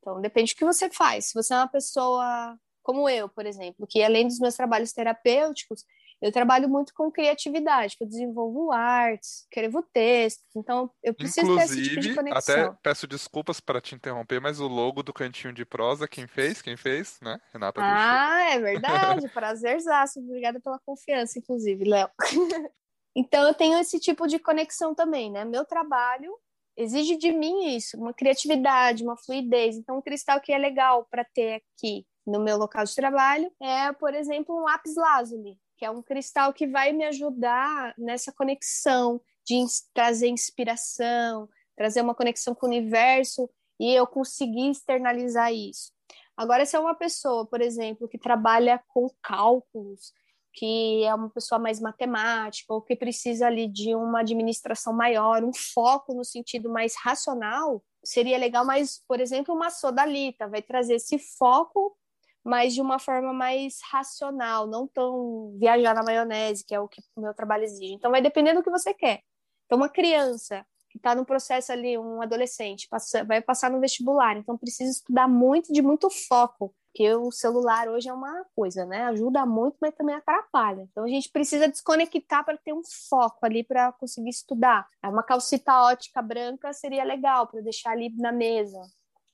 S2: Então, depende do que você faz. Se você é uma pessoa como eu, por exemplo, que além dos meus trabalhos terapêuticos, eu trabalho muito com criatividade, que eu desenvolvo artes, escrevo textos, então eu preciso
S1: Inclusive,
S2: ter esse tipo de conexão.
S1: até peço desculpas para te interromper, mas o logo do Cantinho de Prosa, quem fez? Quem fez, né? Renata
S2: Ah, é verdade, prazerzaço, obrigada pela confiança, inclusive, Léo. então eu tenho esse tipo de conexão também, né? Meu trabalho exige de mim isso, uma criatividade, uma fluidez. Então, um cristal que é legal para ter aqui no meu local de trabalho é, por exemplo, um lápis lazuli que é um cristal que vai me ajudar nessa conexão de trazer inspiração, trazer uma conexão com o universo e eu conseguir externalizar isso. Agora, se é uma pessoa, por exemplo, que trabalha com cálculos, que é uma pessoa mais matemática ou que precisa ali de uma administração maior, um foco no sentido mais racional, seria legal mais, por exemplo, uma sodalita, vai trazer esse foco mas de uma forma mais racional, não tão viajar na maionese, que é o que o meu trabalho exige. Então, vai depender do que você quer. Então, uma criança que está no processo ali, um adolescente, passa, vai passar no vestibular, então precisa estudar muito, de muito foco, porque o celular hoje é uma coisa, né? Ajuda muito, mas também atrapalha. Então a gente precisa desconectar para ter um foco ali para conseguir estudar. É uma calcita ótica branca seria legal para deixar ali na mesa.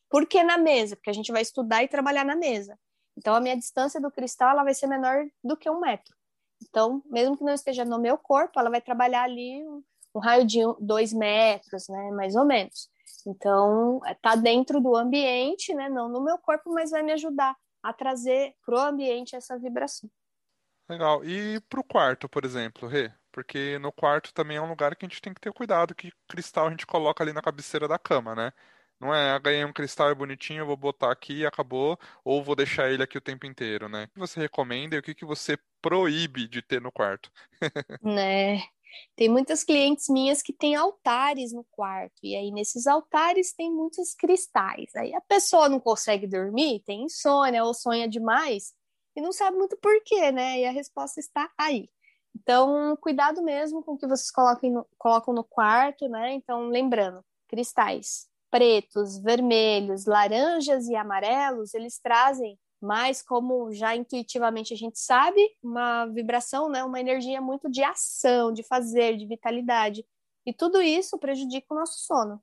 S2: Por que na mesa? Porque a gente vai estudar e trabalhar na mesa. Então, a minha distância do cristal ela vai ser menor do que um metro. Então, mesmo que não esteja no meu corpo, ela vai trabalhar ali um, um raio de dois metros, né, mais ou menos. Então, está dentro do ambiente, né, não no meu corpo, mas vai me ajudar a trazer para o ambiente essa vibração.
S1: Legal. E para o quarto, por exemplo, Rê? Porque no quarto também é um lugar que a gente tem que ter cuidado, que cristal a gente coloca ali na cabeceira da cama, né? Não é, ah, ganhei um cristal bonitinho, vou botar aqui e acabou, ou vou deixar ele aqui o tempo inteiro, né? O que você recomenda e o que que você proíbe de ter no quarto?
S2: Né? Tem muitas clientes minhas que têm altares no quarto, e aí nesses altares tem muitos cristais. Aí a pessoa não consegue dormir, tem insônia ou sonha demais e não sabe muito porquê, né? E a resposta está aí. Então, cuidado mesmo com o que vocês colocam no, colocam no quarto, né? Então, lembrando, cristais pretos, vermelhos, laranjas e amarelos, eles trazem mais como já intuitivamente a gente sabe, uma vibração, né, uma energia muito de ação, de fazer, de vitalidade. E tudo isso prejudica o nosso sono.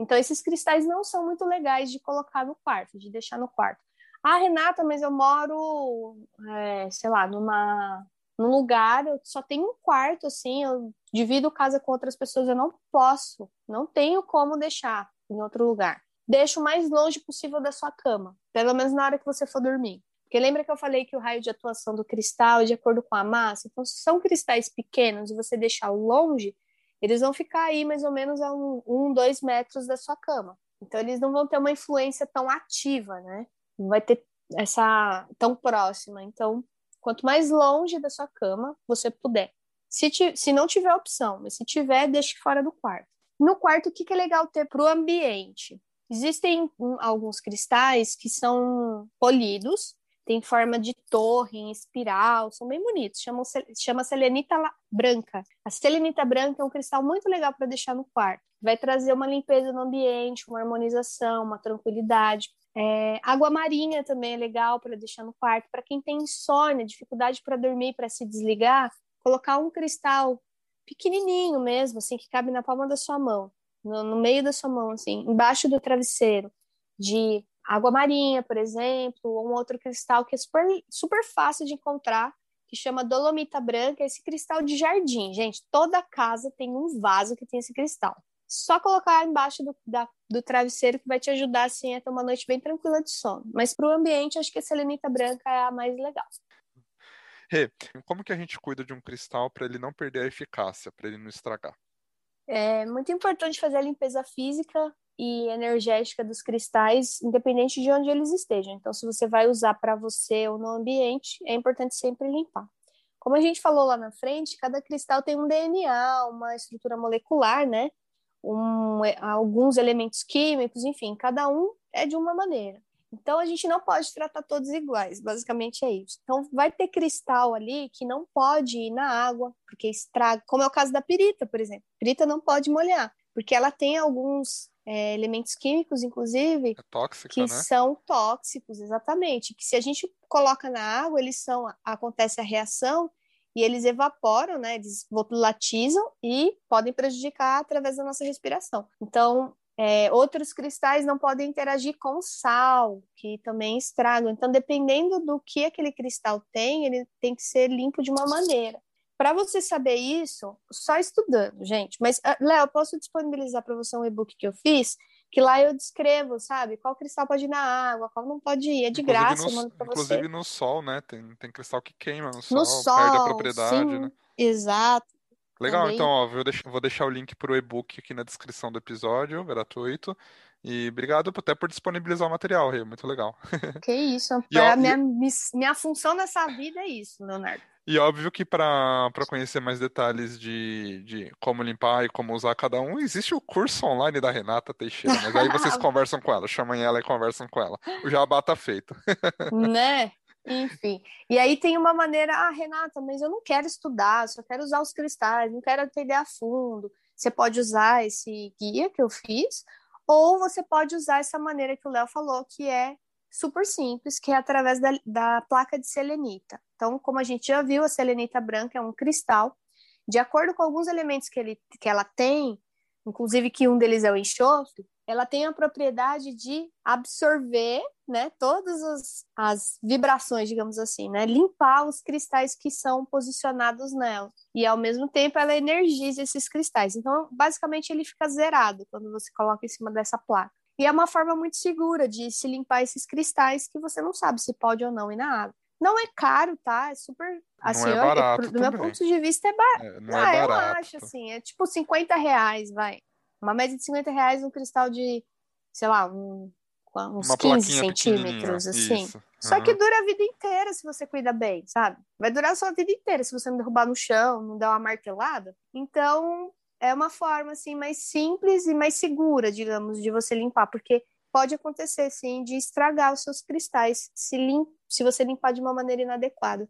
S2: Então esses cristais não são muito legais de colocar no quarto, de deixar no quarto. Ah, Renata, mas eu moro, é, sei lá, numa num lugar, eu só tenho um quarto, assim, eu divido casa com outras pessoas, eu não posso, não tenho como deixar em outro lugar. Deixa o mais longe possível da sua cama, pelo menos na hora que você for dormir. Porque lembra que eu falei que o raio de atuação do cristal é de acordo com a massa? Então, se são cristais pequenos e você deixar longe, eles vão ficar aí mais ou menos a um, um, dois metros da sua cama. Então, eles não vão ter uma influência tão ativa, né? Não vai ter essa tão próxima. Então, quanto mais longe da sua cama você puder. Se, se não tiver opção, mas se tiver, deixe fora do quarto. No quarto, o que, que é legal ter para o ambiente? Existem um, alguns cristais que são polidos, tem forma de torre, em espiral, são bem bonitos, chamam, chama selenita branca. A selenita branca é um cristal muito legal para deixar no quarto. Vai trazer uma limpeza no ambiente, uma harmonização, uma tranquilidade. É, água marinha também é legal para deixar no quarto. Para quem tem insônia, dificuldade para dormir, para se desligar, colocar um cristal pequenininho mesmo, assim, que cabe na palma da sua mão, no, no meio da sua mão, assim, embaixo do travesseiro, de água marinha, por exemplo, ou um outro cristal que é super, super fácil de encontrar, que chama dolomita branca, esse cristal de jardim. Gente, toda casa tem um vaso que tem esse cristal. Só colocar embaixo do, da, do travesseiro que vai te ajudar assim, a ter uma noite bem tranquila de sono. Mas para o ambiente, acho que a selenita branca é a mais legal.
S1: Rê, como que a gente cuida de um cristal para ele não perder a eficácia, para ele não estragar?
S2: É muito importante fazer a limpeza física e energética dos cristais, independente de onde eles estejam. Então, se você vai usar para você ou no ambiente, é importante sempre limpar. Como a gente falou lá na frente, cada cristal tem um DNA, uma estrutura molecular, né? Um, alguns elementos químicos, enfim, cada um é de uma maneira. Então a gente não pode tratar todos iguais, basicamente é isso. Então vai ter cristal ali que não pode ir na água, porque estraga, como é o caso da pirita, por exemplo. Pirita não pode molhar, porque ela tem alguns é, elementos químicos, inclusive,
S1: é tóxica,
S2: que
S1: né?
S2: são tóxicos, exatamente. Que se a gente coloca na água, eles são, acontece a reação e eles evaporam, né? Eles volatilizam e podem prejudicar através da nossa respiração. Então, é, outros cristais não podem interagir com sal, que também estragam. Então, dependendo do que aquele cristal tem, ele tem que ser limpo de uma maneira. Para você saber isso, só estudando, gente. Mas, uh, Léo, posso disponibilizar para você um e-book que eu fiz, que lá eu descrevo, sabe? Qual cristal pode ir na água, qual não pode ir. É de
S1: inclusive
S2: graça,
S1: no,
S2: eu mando para você.
S1: Inclusive no sol, né? Tem, tem cristal que queima no sol,
S2: no sol
S1: perde a propriedade,
S2: sim,
S1: né?
S2: Exato.
S1: Legal,
S2: Também.
S1: então, ó, vou deixar, vou deixar o link para o e-book aqui na descrição do episódio, gratuito. E obrigado até por disponibilizar o material, Rê, muito legal.
S2: Que isso.
S1: E, ó,
S2: minha, minha função nessa vida é isso, Leonardo.
S1: E óbvio que para para conhecer mais detalhes de, de como limpar e como usar cada um, existe o curso online da Renata Teixeira, mas aí vocês conversam com ela, chamam ela e conversam com ela. O jabá tá feito.
S2: Né? Enfim. E aí tem uma maneira, ah, Renata, mas eu não quero estudar, só quero usar os cristais, não quero entender a fundo. Você pode usar esse guia que eu fiz, ou você pode usar essa maneira que o Léo falou, que é super simples, que é através da, da placa de selenita. Então, como a gente já viu, a selenita branca é um cristal. De acordo com alguns elementos que, ele, que ela tem, inclusive que um deles é o enxofre, ela tem a propriedade de absorver, né, todas as, as vibrações, digamos assim, né, limpar os cristais que são posicionados nela. E ao mesmo tempo ela energiza esses cristais. Então, basicamente ele fica zerado quando você coloca em cima dessa placa. E é uma forma muito segura de se limpar esses cristais que você não sabe se pode ou não ir na água. Não é caro, tá? É super. Assim,
S1: não é barato
S2: eu, do meu ponto de vista, é, barato. É, não é ah, é barato. eu acho, assim. É tipo 50 reais, vai. Uma média de 50 reais um cristal de, sei lá, um, uns uma 15 centímetros, assim. Isso. Só que dura a vida inteira se você cuida bem, sabe? Vai durar a sua vida inteira se você não derrubar no chão, não der uma martelada. Então, é uma forma assim mais simples e mais segura, digamos, de você limpar, porque pode acontecer sim de estragar os seus cristais se, lim se você limpar de uma maneira inadequada.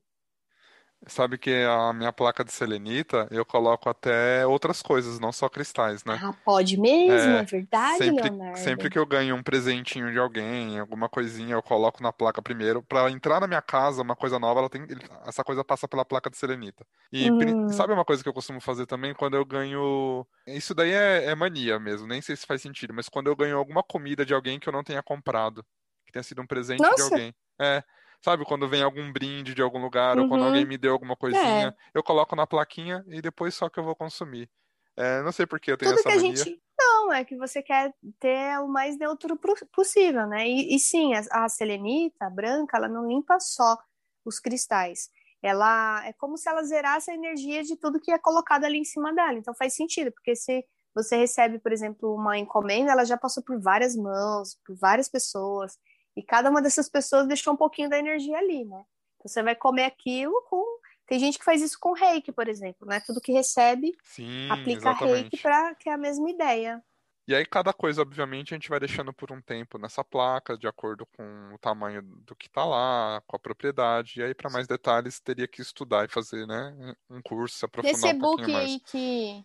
S1: Sabe que a minha placa de selenita, eu coloco até outras coisas, não só cristais, né?
S2: Ah, pode mesmo, é, é verdade,
S1: sempre,
S2: Leonardo.
S1: Sempre que eu ganho um presentinho de alguém, alguma coisinha, eu coloco na placa primeiro. Para entrar na minha casa, uma coisa nova, ela tem, essa coisa passa pela placa de selenita. E hum. sabe uma coisa que eu costumo fazer também? Quando eu ganho. Isso daí é, é mania mesmo, nem sei se faz sentido, mas quando eu ganho alguma comida de alguém que eu não tenha comprado, que tenha sido um presente Nossa. de alguém. É. Sabe, quando vem algum brinde de algum lugar, uhum. ou quando alguém uhum. me deu alguma coisinha, é. eu coloco na plaquinha e depois só que eu vou consumir. É, não sei por que eu tenho
S2: Tudo
S1: essa
S2: que
S1: mania.
S2: gente. Não, é que você quer ter o mais neutro possível, né? E, e sim, a, a selenita a branca, ela não limpa só os cristais. Ela é como se ela zerasse a energia de tudo que é colocado ali em cima dela. Então faz sentido, porque se você recebe, por exemplo, uma encomenda, ela já passou por várias mãos, por várias pessoas. E cada uma dessas pessoas deixou um pouquinho da energia ali, né? Então, você vai comer aquilo com. Tem gente que faz isso com reiki, por exemplo, né? Tudo que recebe,
S1: Sim,
S2: aplica exatamente. reiki para que é a mesma ideia.
S1: E aí, cada coisa, obviamente, a gente vai deixando por um tempo nessa placa, de acordo com o tamanho do que está lá, com a propriedade. E aí, para mais detalhes, teria que estudar e fazer, né? Um curso, se aprofundar
S2: Nesse
S1: um pouquinho
S2: mais. aí que,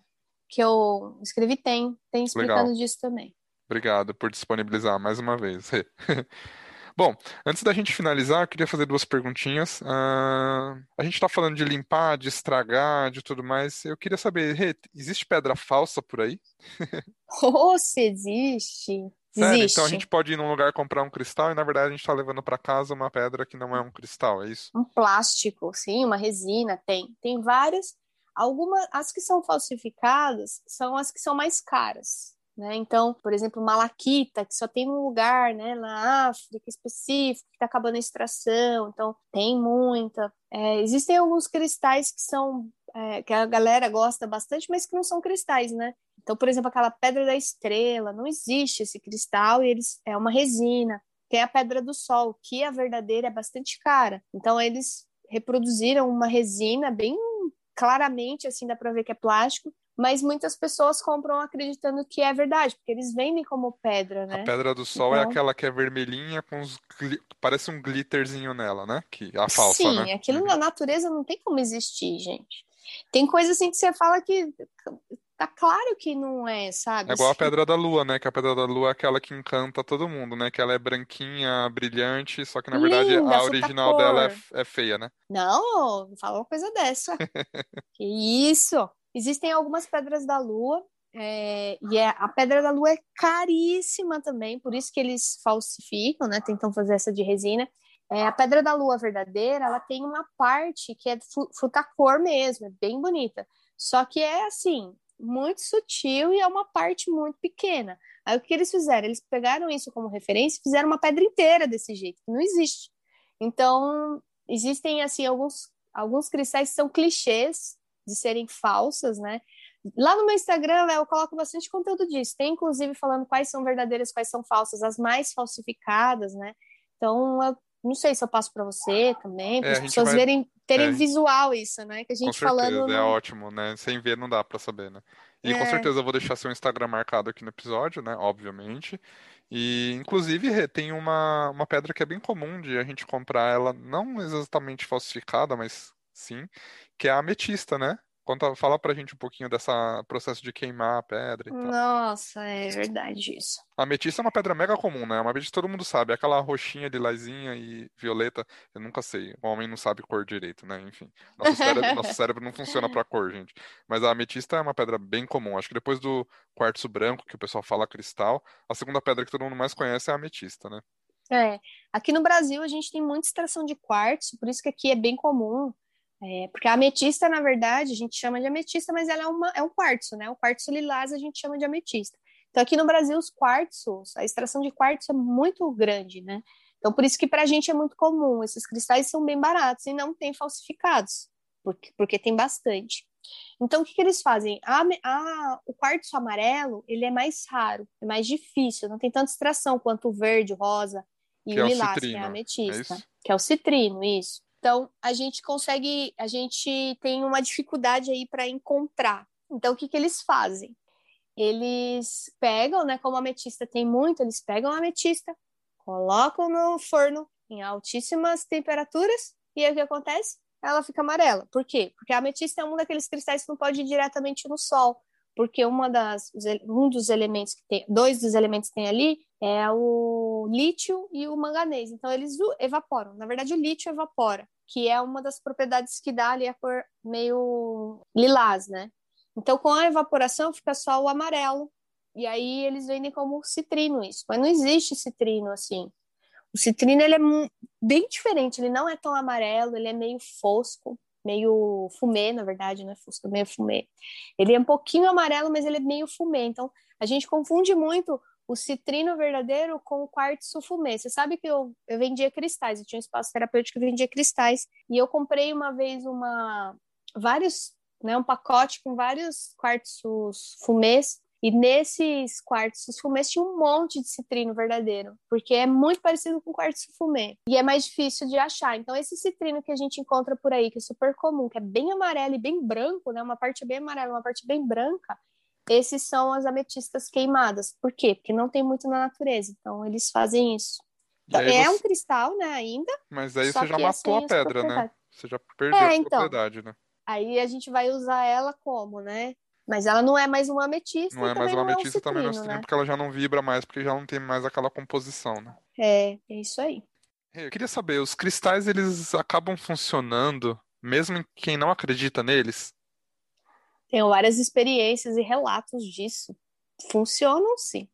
S2: que eu escrevi tem, tem explicando Legal. disso também.
S1: Obrigado por disponibilizar mais uma vez. Bom, antes da gente finalizar, eu queria fazer duas perguntinhas. Uh, a gente está falando de limpar, de estragar, de tudo mais. Eu queria saber, Rê, existe pedra falsa por aí?
S2: Oh, se existe.
S1: Sério?
S2: Existe.
S1: Então a gente pode ir num lugar comprar um cristal e na verdade a gente está levando para casa uma pedra que não é um cristal, é isso?
S2: Um plástico, sim, uma resina, tem. Tem várias. Algumas, as que são falsificadas são as que são mais caras. Né? Então, por exemplo, malaquita, que só tem um lugar né, na África específico, que está acabando a extração, então tem muita. É, existem alguns cristais que são é, que a galera gosta bastante, mas que não são cristais, né? Então, por exemplo, aquela pedra da estrela, não existe esse cristal e eles é uma resina. Tem a pedra do sol, que a verdadeira é bastante cara. Então, eles reproduziram uma resina bem claramente, assim, dá para ver que é plástico, mas muitas pessoas compram acreditando que é verdade, porque eles vendem como pedra, né?
S1: A pedra do sol é então... é aquela que é vermelhinha com os gli... parece um glitterzinho nela, né? Que a falsa,
S2: Sim,
S1: né?
S2: aquilo uhum. na natureza não tem como existir, gente. Tem coisa assim que você fala que tá claro que não é, sabe?
S1: É igual a pedra da lua, né? Que a pedra da lua é aquela que encanta todo mundo, né? Que ela é branquinha, brilhante, só que na verdade
S2: Linda,
S1: a original cor. dela é, é, feia, né?
S2: Não, não fala uma coisa dessa. que isso! Existem algumas pedras da lua, é, e é, a pedra da lua é caríssima também, por isso que eles falsificam, né? Tentam fazer essa de resina. É, a pedra da lua verdadeira, ela tem uma parte que é frutacor mesmo, é bem bonita. Só que é assim, muito sutil e é uma parte muito pequena. Aí o que eles fizeram? Eles pegaram isso como referência e fizeram uma pedra inteira desse jeito, que não existe. Então, existem assim alguns alguns cristais são clichês de serem falsas, né? Lá no meu Instagram, eu coloco bastante conteúdo disso. Tem, inclusive, falando quais são verdadeiras, quais são falsas, as mais falsificadas, né? Então, eu não sei se eu passo para você também, para é, as pessoas
S1: vai,
S2: verem terem é. visual isso, né? Que a gente
S1: com certeza,
S2: falando.
S1: É ótimo, né? Sem ver não dá para saber, né? E é. com certeza eu vou deixar seu Instagram marcado aqui no episódio, né? Obviamente. E, inclusive, tem uma, uma pedra que é bem comum de a gente comprar ela, não exatamente falsificada, mas sim, que é a ametista, né? Conta, fala pra gente um pouquinho desse processo de queimar a pedra e tal.
S2: Nossa, é verdade isso.
S1: A ametista é uma pedra mega comum, né? Uma ametista todo mundo sabe. É aquela roxinha, lilazinha e violeta. Eu nunca sei. O homem não sabe cor direito, né? Enfim. Nosso cérebro, nosso cérebro não funciona pra cor, gente. Mas a ametista é uma pedra bem comum. Acho que depois do quartzo branco, que o pessoal fala cristal, a segunda pedra que todo mundo mais conhece é a ametista, né?
S2: É. Aqui no Brasil a gente tem muita extração de quartzo, por isso que aqui é bem comum é, porque a ametista, na verdade, a gente chama de ametista, mas ela é, uma, é um quartzo, né? O quartzo lilás a gente chama de ametista. Então, aqui no Brasil, os quartzos, a extração de quartzo é muito grande, né? Então, por isso que para a gente é muito comum. Esses cristais são bem baratos e não tem falsificados, porque, porque tem bastante. Então, o que, que eles fazem? A, a, o quartzo amarelo, ele é mais raro, é mais difícil, não tem tanta extração quanto o verde, o rosa e que o é lilás, o que é a ametista, é que é o citrino, isso. Então, a gente consegue, a gente tem uma dificuldade aí para encontrar. Então, o que, que eles fazem? Eles pegam, né? Como a ametista tem muito, eles pegam a ametista, colocam no forno em altíssimas temperaturas e aí o que acontece? Ela fica amarela. Por quê? Porque a ametista é um daqueles cristais que não pode ir diretamente no sol, porque uma das, um dos elementos que tem, dois dos elementos que tem ali é o lítio e o manganês. Então eles evaporam. Na verdade, o lítio evapora, que é uma das propriedades que dá ali a cor meio lilás, né? Então com a evaporação fica só o amarelo. E aí eles vendem como citrino isso, mas não existe citrino assim. O citrino ele é bem diferente, ele não é tão amarelo, ele é meio fosco meio fumê, na verdade, não é fusca, meio fumê. Ele é um pouquinho amarelo, mas ele é meio fumê. Então, a gente confunde muito o citrino verdadeiro com o quartzo fumê. Você sabe que eu, eu vendia cristais, eu tinha um espaço terapêutico que vendia cristais, e eu comprei uma vez uma vários, né, um pacote com vários quartzos fumês e nesses quartzos fumês tinha um monte de citrino verdadeiro, porque é muito parecido com quartzo fumê. E é mais difícil de achar. Então, esse citrino que a gente encontra por aí, que é super comum, que é bem amarelo e bem branco, né? Uma parte bem amarela, uma parte bem branca, esses são as ametistas queimadas. Por quê? Porque não tem muito na natureza. Então, eles fazem isso. Então, é você... um cristal, né, ainda.
S1: Mas aí você já matou a pedra, né? Você já perdeu é, a então, propriedade, né?
S2: Aí a gente vai usar ela como, né? Mas ela não é mais uma ametista.
S1: Não é mais uma ametista, é um também não é citrino,
S2: né?
S1: porque ela já não vibra mais, porque já não tem mais aquela composição, né?
S2: É, é isso aí.
S1: Eu queria saber, os cristais, eles acabam funcionando mesmo em quem não acredita neles?
S2: Tenho várias experiências e relatos disso. Funcionam sim.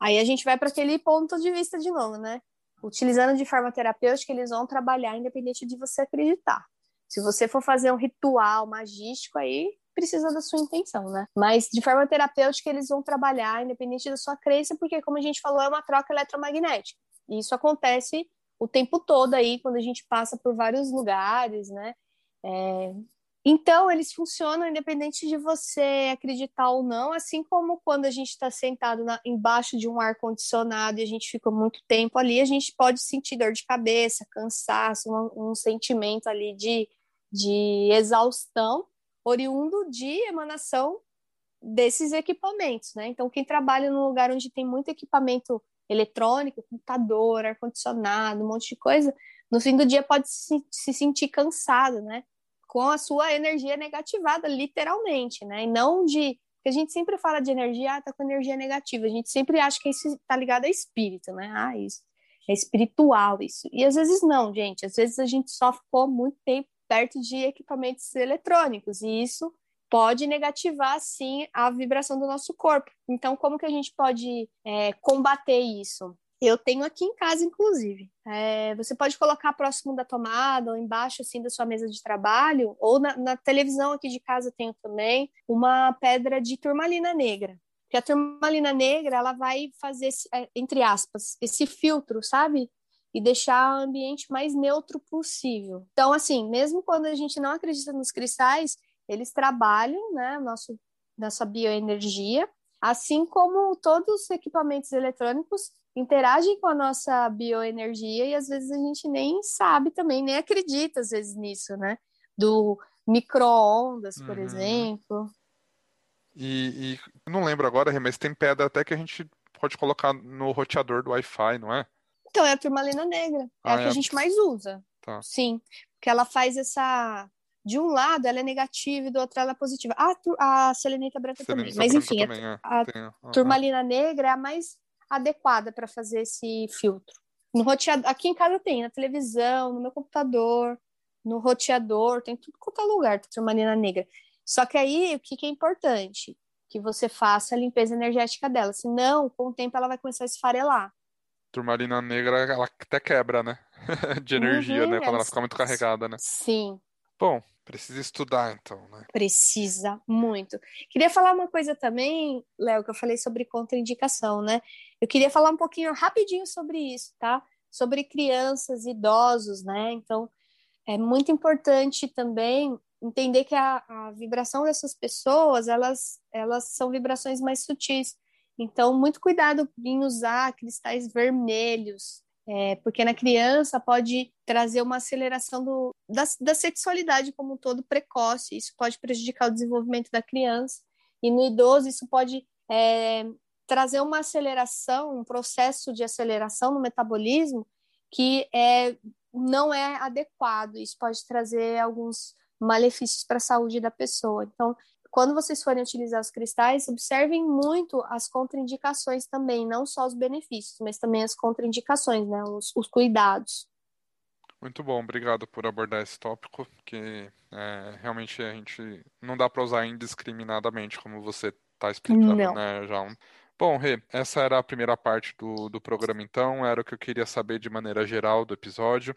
S2: Aí a gente vai para aquele ponto de vista de novo, né? Utilizando de forma terapêutica, eles vão trabalhar independente de você acreditar. Se você for fazer um ritual magístico aí, precisa da sua intenção, né? Mas de forma terapêutica eles vão trabalhar independente da sua crença, porque como a gente falou, é uma troca eletromagnética. E isso acontece o tempo todo aí quando a gente passa por vários lugares, né? É... Então, eles funcionam independente de você acreditar ou não, assim como quando a gente está sentado na, embaixo de um ar-condicionado e a gente fica muito tempo ali, a gente pode sentir dor de cabeça, cansaço, um, um sentimento ali de, de exaustão, oriundo de emanação desses equipamentos, né? Então, quem trabalha num lugar onde tem muito equipamento eletrônico, computador, ar-condicionado, um monte de coisa, no fim do dia pode se, se sentir cansado, né? Com a sua energia negativada, literalmente, né? E não de. Porque a gente sempre fala de energia, ah, tá com energia negativa. A gente sempre acha que isso tá ligado a espírito, né? Ah, isso. É espiritual isso. E às vezes não, gente. Às vezes a gente só ficou muito tempo perto de equipamentos eletrônicos, e isso pode negativar, sim, a vibração do nosso corpo. Então, como que a gente pode é, combater isso? Eu tenho aqui em casa, inclusive. É, você pode colocar próximo da tomada, ou embaixo, assim, da sua mesa de trabalho, ou na, na televisão aqui de casa eu tenho também, uma pedra de turmalina negra. Porque a turmalina negra, ela vai fazer, é, entre aspas, esse filtro, sabe? e deixar o ambiente mais neutro possível. Então, assim, mesmo quando a gente não acredita nos cristais, eles trabalham, né, nosso, nossa bioenergia, assim como todos os equipamentos eletrônicos interagem com a nossa bioenergia e às vezes a gente nem sabe também, nem acredita às vezes nisso, né? Do micro-ondas, por uhum. exemplo.
S1: E, e, não lembro agora, mas tem pedra até que a gente pode colocar no roteador do Wi-Fi, não é?
S2: Então, é a turmalina negra. É ah, a que é? a gente mais usa. Tá. Sim. Porque ela faz essa. De um lado ela é negativa e do outro ela é positiva. A, a selenita branca selenita também. Mas enfim, também, é. a, a turmalina negra é a mais adequada para fazer esse filtro. No roteador, aqui em casa tem, na televisão, no meu computador, no roteador, tem tudo quanto é lugar, turmalina negra. Só que aí, o que, que é importante? Que você faça a limpeza energética dela, senão, com o tempo, ela vai começar a esfarelar.
S1: Turmalina negra, ela até quebra, né? De energia, uhum, né? Quando ela fica muito carregada, né?
S2: Sim.
S1: Bom, precisa estudar, então, né?
S2: Precisa, muito. Queria falar uma coisa também, Léo, que eu falei sobre contraindicação, né? Eu queria falar um pouquinho rapidinho sobre isso, tá? Sobre crianças, idosos, né? Então, é muito importante também entender que a, a vibração dessas pessoas, elas, elas são vibrações mais sutis. Então, muito cuidado em usar cristais vermelhos, é, porque na criança pode trazer uma aceleração do, da, da sexualidade como um todo precoce, isso pode prejudicar o desenvolvimento da criança, e no idoso isso pode é, trazer uma aceleração, um processo de aceleração no metabolismo que é, não é adequado, isso pode trazer alguns malefícios para a saúde da pessoa. Então, quando vocês forem utilizar os cristais, observem muito as contraindicações também, não só os benefícios, mas também as contraindicações, né? Os, os cuidados.
S1: Muito bom, obrigado por abordar esse tópico, que é, realmente a gente não dá para usar indiscriminadamente, como você está explicando, não. né, já Bom, Rê, essa era a primeira parte do, do programa, então, era o que eu queria saber de maneira geral do episódio.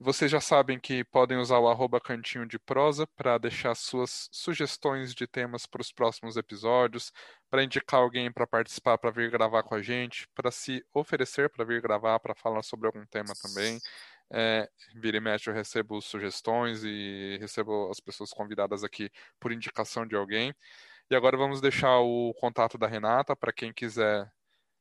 S1: Vocês já sabem que podem usar o arroba cantinho de prosa para deixar suas sugestões de temas para os próximos episódios, para indicar alguém para participar, para vir gravar com a gente, para se oferecer para vir gravar, para falar sobre algum tema também. É, vira e mexe eu recebo sugestões e recebo as pessoas convidadas aqui por indicação de alguém. E agora vamos deixar o contato da Renata para quem quiser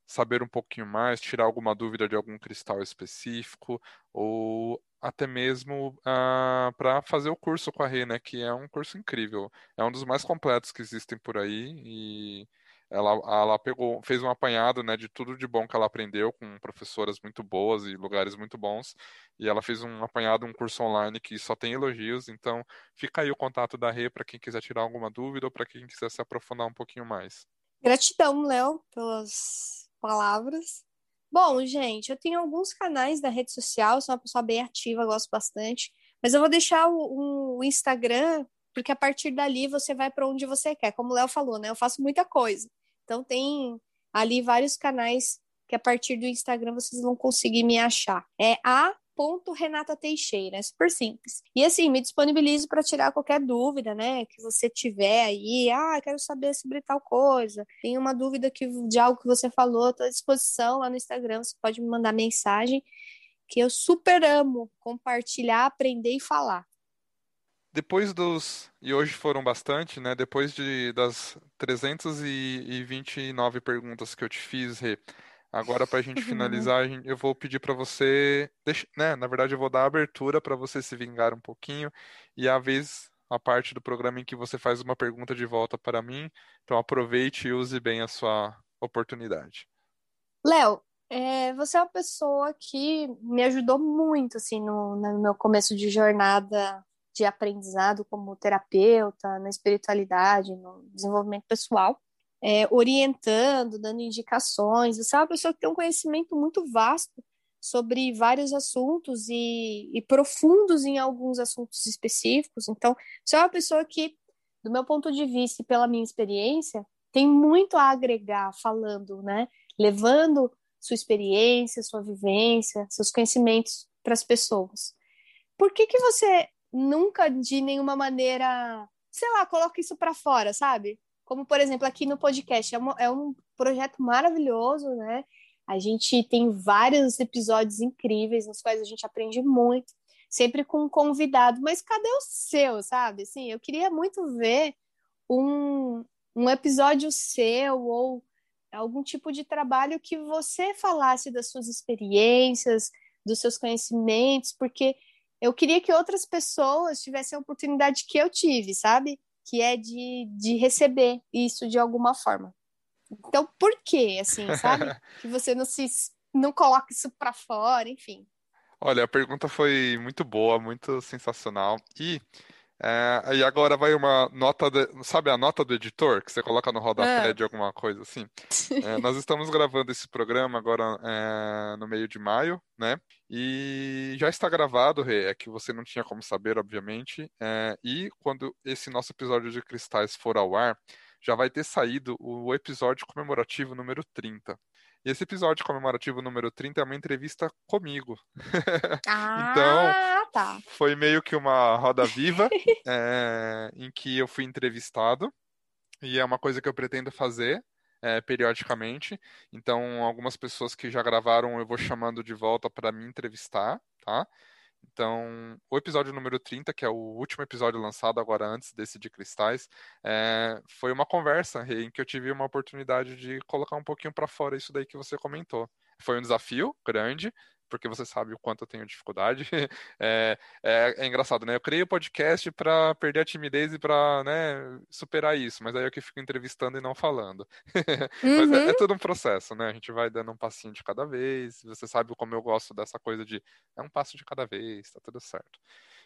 S1: saber um pouquinho mais, tirar alguma dúvida de algum cristal específico, ou até mesmo ah, para fazer o curso com a Rê, né? Que é um curso incrível. É um dos mais completos que existem por aí e ela, ela pegou, fez um apanhado, né, de tudo de bom que ela aprendeu com professoras muito boas e lugares muito bons. E ela fez um apanhado, um curso online que só tem elogios. Então, fica aí o contato da Rê para quem quiser tirar alguma dúvida ou para quem quiser se aprofundar um pouquinho mais.
S2: Gratidão, Léo, pelas palavras. Bom, gente, eu tenho alguns canais da rede social, sou uma pessoa bem ativa, gosto bastante. Mas eu vou deixar o, o Instagram, porque a partir dali você vai para onde você quer. Como o Léo falou, né? Eu faço muita coisa. Então tem ali vários canais que a partir do Instagram vocês vão conseguir me achar. É a ponto Renata Teixeira, é super simples. E assim, me disponibilizo para tirar qualquer dúvida, né, que você tiver aí, ah, quero saber sobre tal coisa, tem uma dúvida que, de algo que você falou, estou à disposição lá no Instagram, você pode me mandar mensagem, que eu super amo compartilhar, aprender e falar.
S1: Depois dos. E hoje foram bastante, né? Depois de, das 329 perguntas que eu te fiz, Rê, agora para a gente finalizar, eu vou pedir para você. Deixa, né? Na verdade, eu vou dar a abertura para você se vingar um pouquinho. E a vez, a parte do programa em que você faz uma pergunta de volta para mim. Então aproveite e use bem a sua oportunidade.
S2: Léo, é, você é uma pessoa que me ajudou muito assim no, no meu começo de jornada de aprendizado como terapeuta, na espiritualidade, no desenvolvimento pessoal, é, orientando, dando indicações. Você é uma pessoa que tem um conhecimento muito vasto sobre vários assuntos e, e profundos em alguns assuntos específicos. Então, você é uma pessoa que, do meu ponto de vista e pela minha experiência, tem muito a agregar falando, né? Levando sua experiência, sua vivência, seus conhecimentos para as pessoas. Por que, que você nunca de nenhuma maneira, sei lá, coloca isso para fora, sabe? Como, por exemplo, aqui no podcast. É, uma, é um projeto maravilhoso, né? A gente tem vários episódios incríveis nos quais a gente aprende muito, sempre com um convidado. Mas cadê o seu, sabe? Assim, eu queria muito ver um, um episódio seu ou algum tipo de trabalho que você falasse das suas experiências, dos seus conhecimentos, porque eu queria que outras pessoas tivessem a oportunidade que eu tive, sabe? Que é de, de receber isso de alguma forma. Então, por que, assim, sabe? que você não se não coloca isso para fora, enfim.
S1: Olha, a pergunta foi muito boa, muito sensacional. E é, e agora vai uma nota, de, sabe a nota do editor que você coloca no rodapé é. de alguma coisa assim? É, nós estamos gravando esse programa agora é, no meio de maio, né? E já está gravado, Rê, é que você não tinha como saber, obviamente. É, e quando esse nosso episódio de Cristais for ao ar, já vai ter saído o episódio comemorativo número 30. E esse episódio comemorativo número 30 é uma entrevista comigo.
S2: Ah, então, tá.
S1: foi meio que uma roda viva é, em que eu fui entrevistado. E é uma coisa que eu pretendo fazer é, periodicamente. Então, algumas pessoas que já gravaram eu vou chamando de volta para me entrevistar, tá? Então, o episódio número 30, que é o último episódio lançado agora antes desse de Cristais, é, foi uma conversa em que eu tive uma oportunidade de colocar um pouquinho para fora isso daí que você comentou. Foi um desafio grande, porque você sabe o quanto eu tenho dificuldade. É, é, é engraçado, né? Eu criei o podcast para perder a timidez e para né, superar isso, mas aí eu que fico entrevistando e não falando. Uhum. mas é, é uhum. tudo um processo, né? A gente vai dando um passinho de cada vez. Você sabe como eu gosto dessa coisa de é um passo de cada vez, tá tudo certo.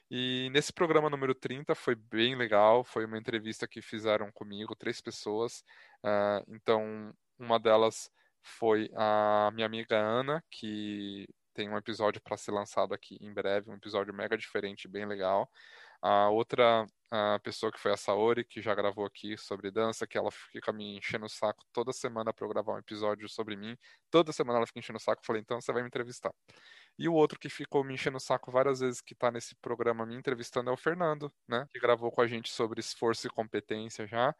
S1: E nesse programa número 30 foi bem legal, foi uma entrevista que fizeram comigo, três pessoas. Uh, então, uma delas foi a minha amiga Ana, que tem um episódio para ser lançado aqui em breve, um episódio mega diferente, bem legal. A outra a pessoa que foi a Saori, que já gravou aqui sobre dança, que ela fica me enchendo o saco toda semana para eu gravar um episódio sobre mim. Toda semana ela fica enchendo o saco. Falei, então você vai me entrevistar. E o outro que ficou me enchendo o saco várias vezes que está nesse programa me entrevistando é o Fernando, né? Que gravou com a gente sobre esforço e competência já.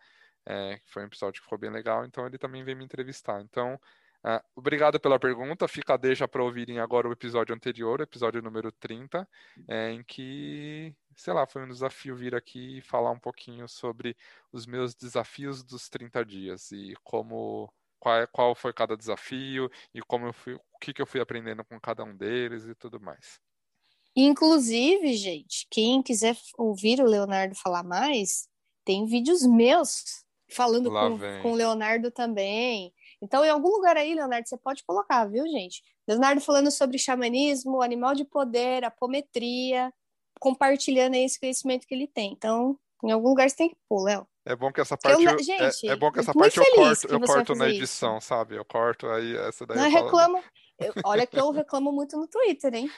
S1: É, foi um episódio que ficou bem legal, então ele também veio me entrevistar. Então, Uh, obrigado pela pergunta. Fica a deixa para ouvirem agora o episódio anterior, episódio número 30, é, em que, sei lá, foi um desafio vir aqui e falar um pouquinho sobre os meus desafios dos 30 dias e como qual, é, qual foi cada desafio e como eu fui, o que, que eu fui aprendendo com cada um deles e tudo mais.
S2: Inclusive, gente, quem quiser ouvir o Leonardo falar mais, tem vídeos meus falando com, com o Leonardo também. Então, em algum lugar aí, Leonardo, você pode colocar, viu, gente? Leonardo falando sobre xamanismo, animal de poder, apometria, compartilhando esse conhecimento que ele tem. Então, em algum lugar você tem que pôr, Léo.
S1: É bom que essa parte, eu, gente, é, é, bom que essa parte eu corto, eu corto na edição, isso. sabe? Eu corto aí essa daí.
S2: Não eu reclamo. Eu, olha que eu reclamo muito no Twitter, hein?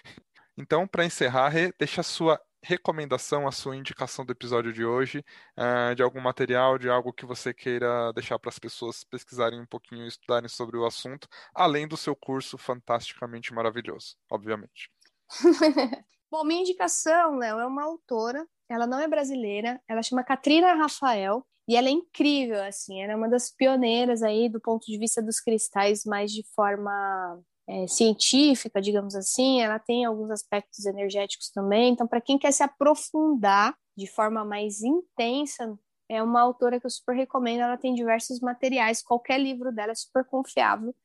S1: Então, para encerrar, deixa a sua recomendação, a sua indicação do episódio de hoje, uh, de algum material, de algo que você queira deixar para as pessoas pesquisarem um pouquinho e estudarem sobre o assunto, além do seu curso fantasticamente maravilhoso, obviamente.
S2: Bom, minha indicação, Léo, é uma autora, ela não é brasileira, ela chama Katrina Rafael, e ela é incrível, assim, ela é uma das pioneiras aí do ponto de vista dos cristais, mais de forma é, científica, digamos assim, ela tem alguns aspectos energéticos também. Então, para quem quer se aprofundar de forma mais intensa, é uma autora que eu super recomendo. Ela tem diversos materiais, qualquer livro dela é super confiável,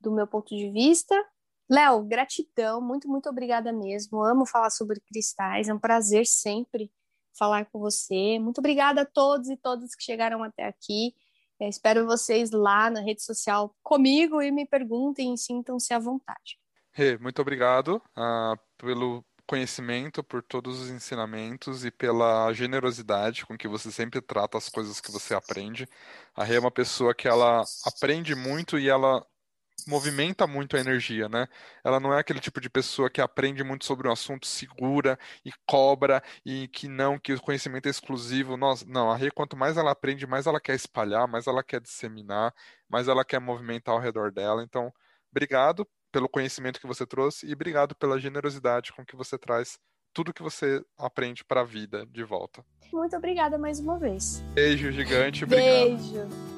S2: do meu ponto de vista. Léo, gratidão, muito, muito obrigada mesmo. Amo falar sobre cristais, é um prazer sempre falar com você. Muito obrigada a todos e todas que chegaram até aqui. É, espero vocês lá na rede social comigo e me perguntem e sintam-se à vontade.
S1: Rê, muito obrigado uh, pelo conhecimento, por todos os ensinamentos e pela generosidade com que você sempre trata as coisas que você aprende. A Rê é uma pessoa que ela aprende muito e ela movimenta muito a energia, né? Ela não é aquele tipo de pessoa que aprende muito sobre um assunto, segura e cobra e que não, que o conhecimento é exclusivo. Nossa, não, a Rê, quanto mais ela aprende, mais ela quer espalhar, mais ela quer disseminar, mais ela quer movimentar ao redor dela. Então, obrigado pelo conhecimento que você trouxe e obrigado pela generosidade com que você traz tudo que você aprende para a vida de volta.
S2: Muito obrigada mais uma vez.
S1: Beijo gigante, obrigado.
S2: Beijo.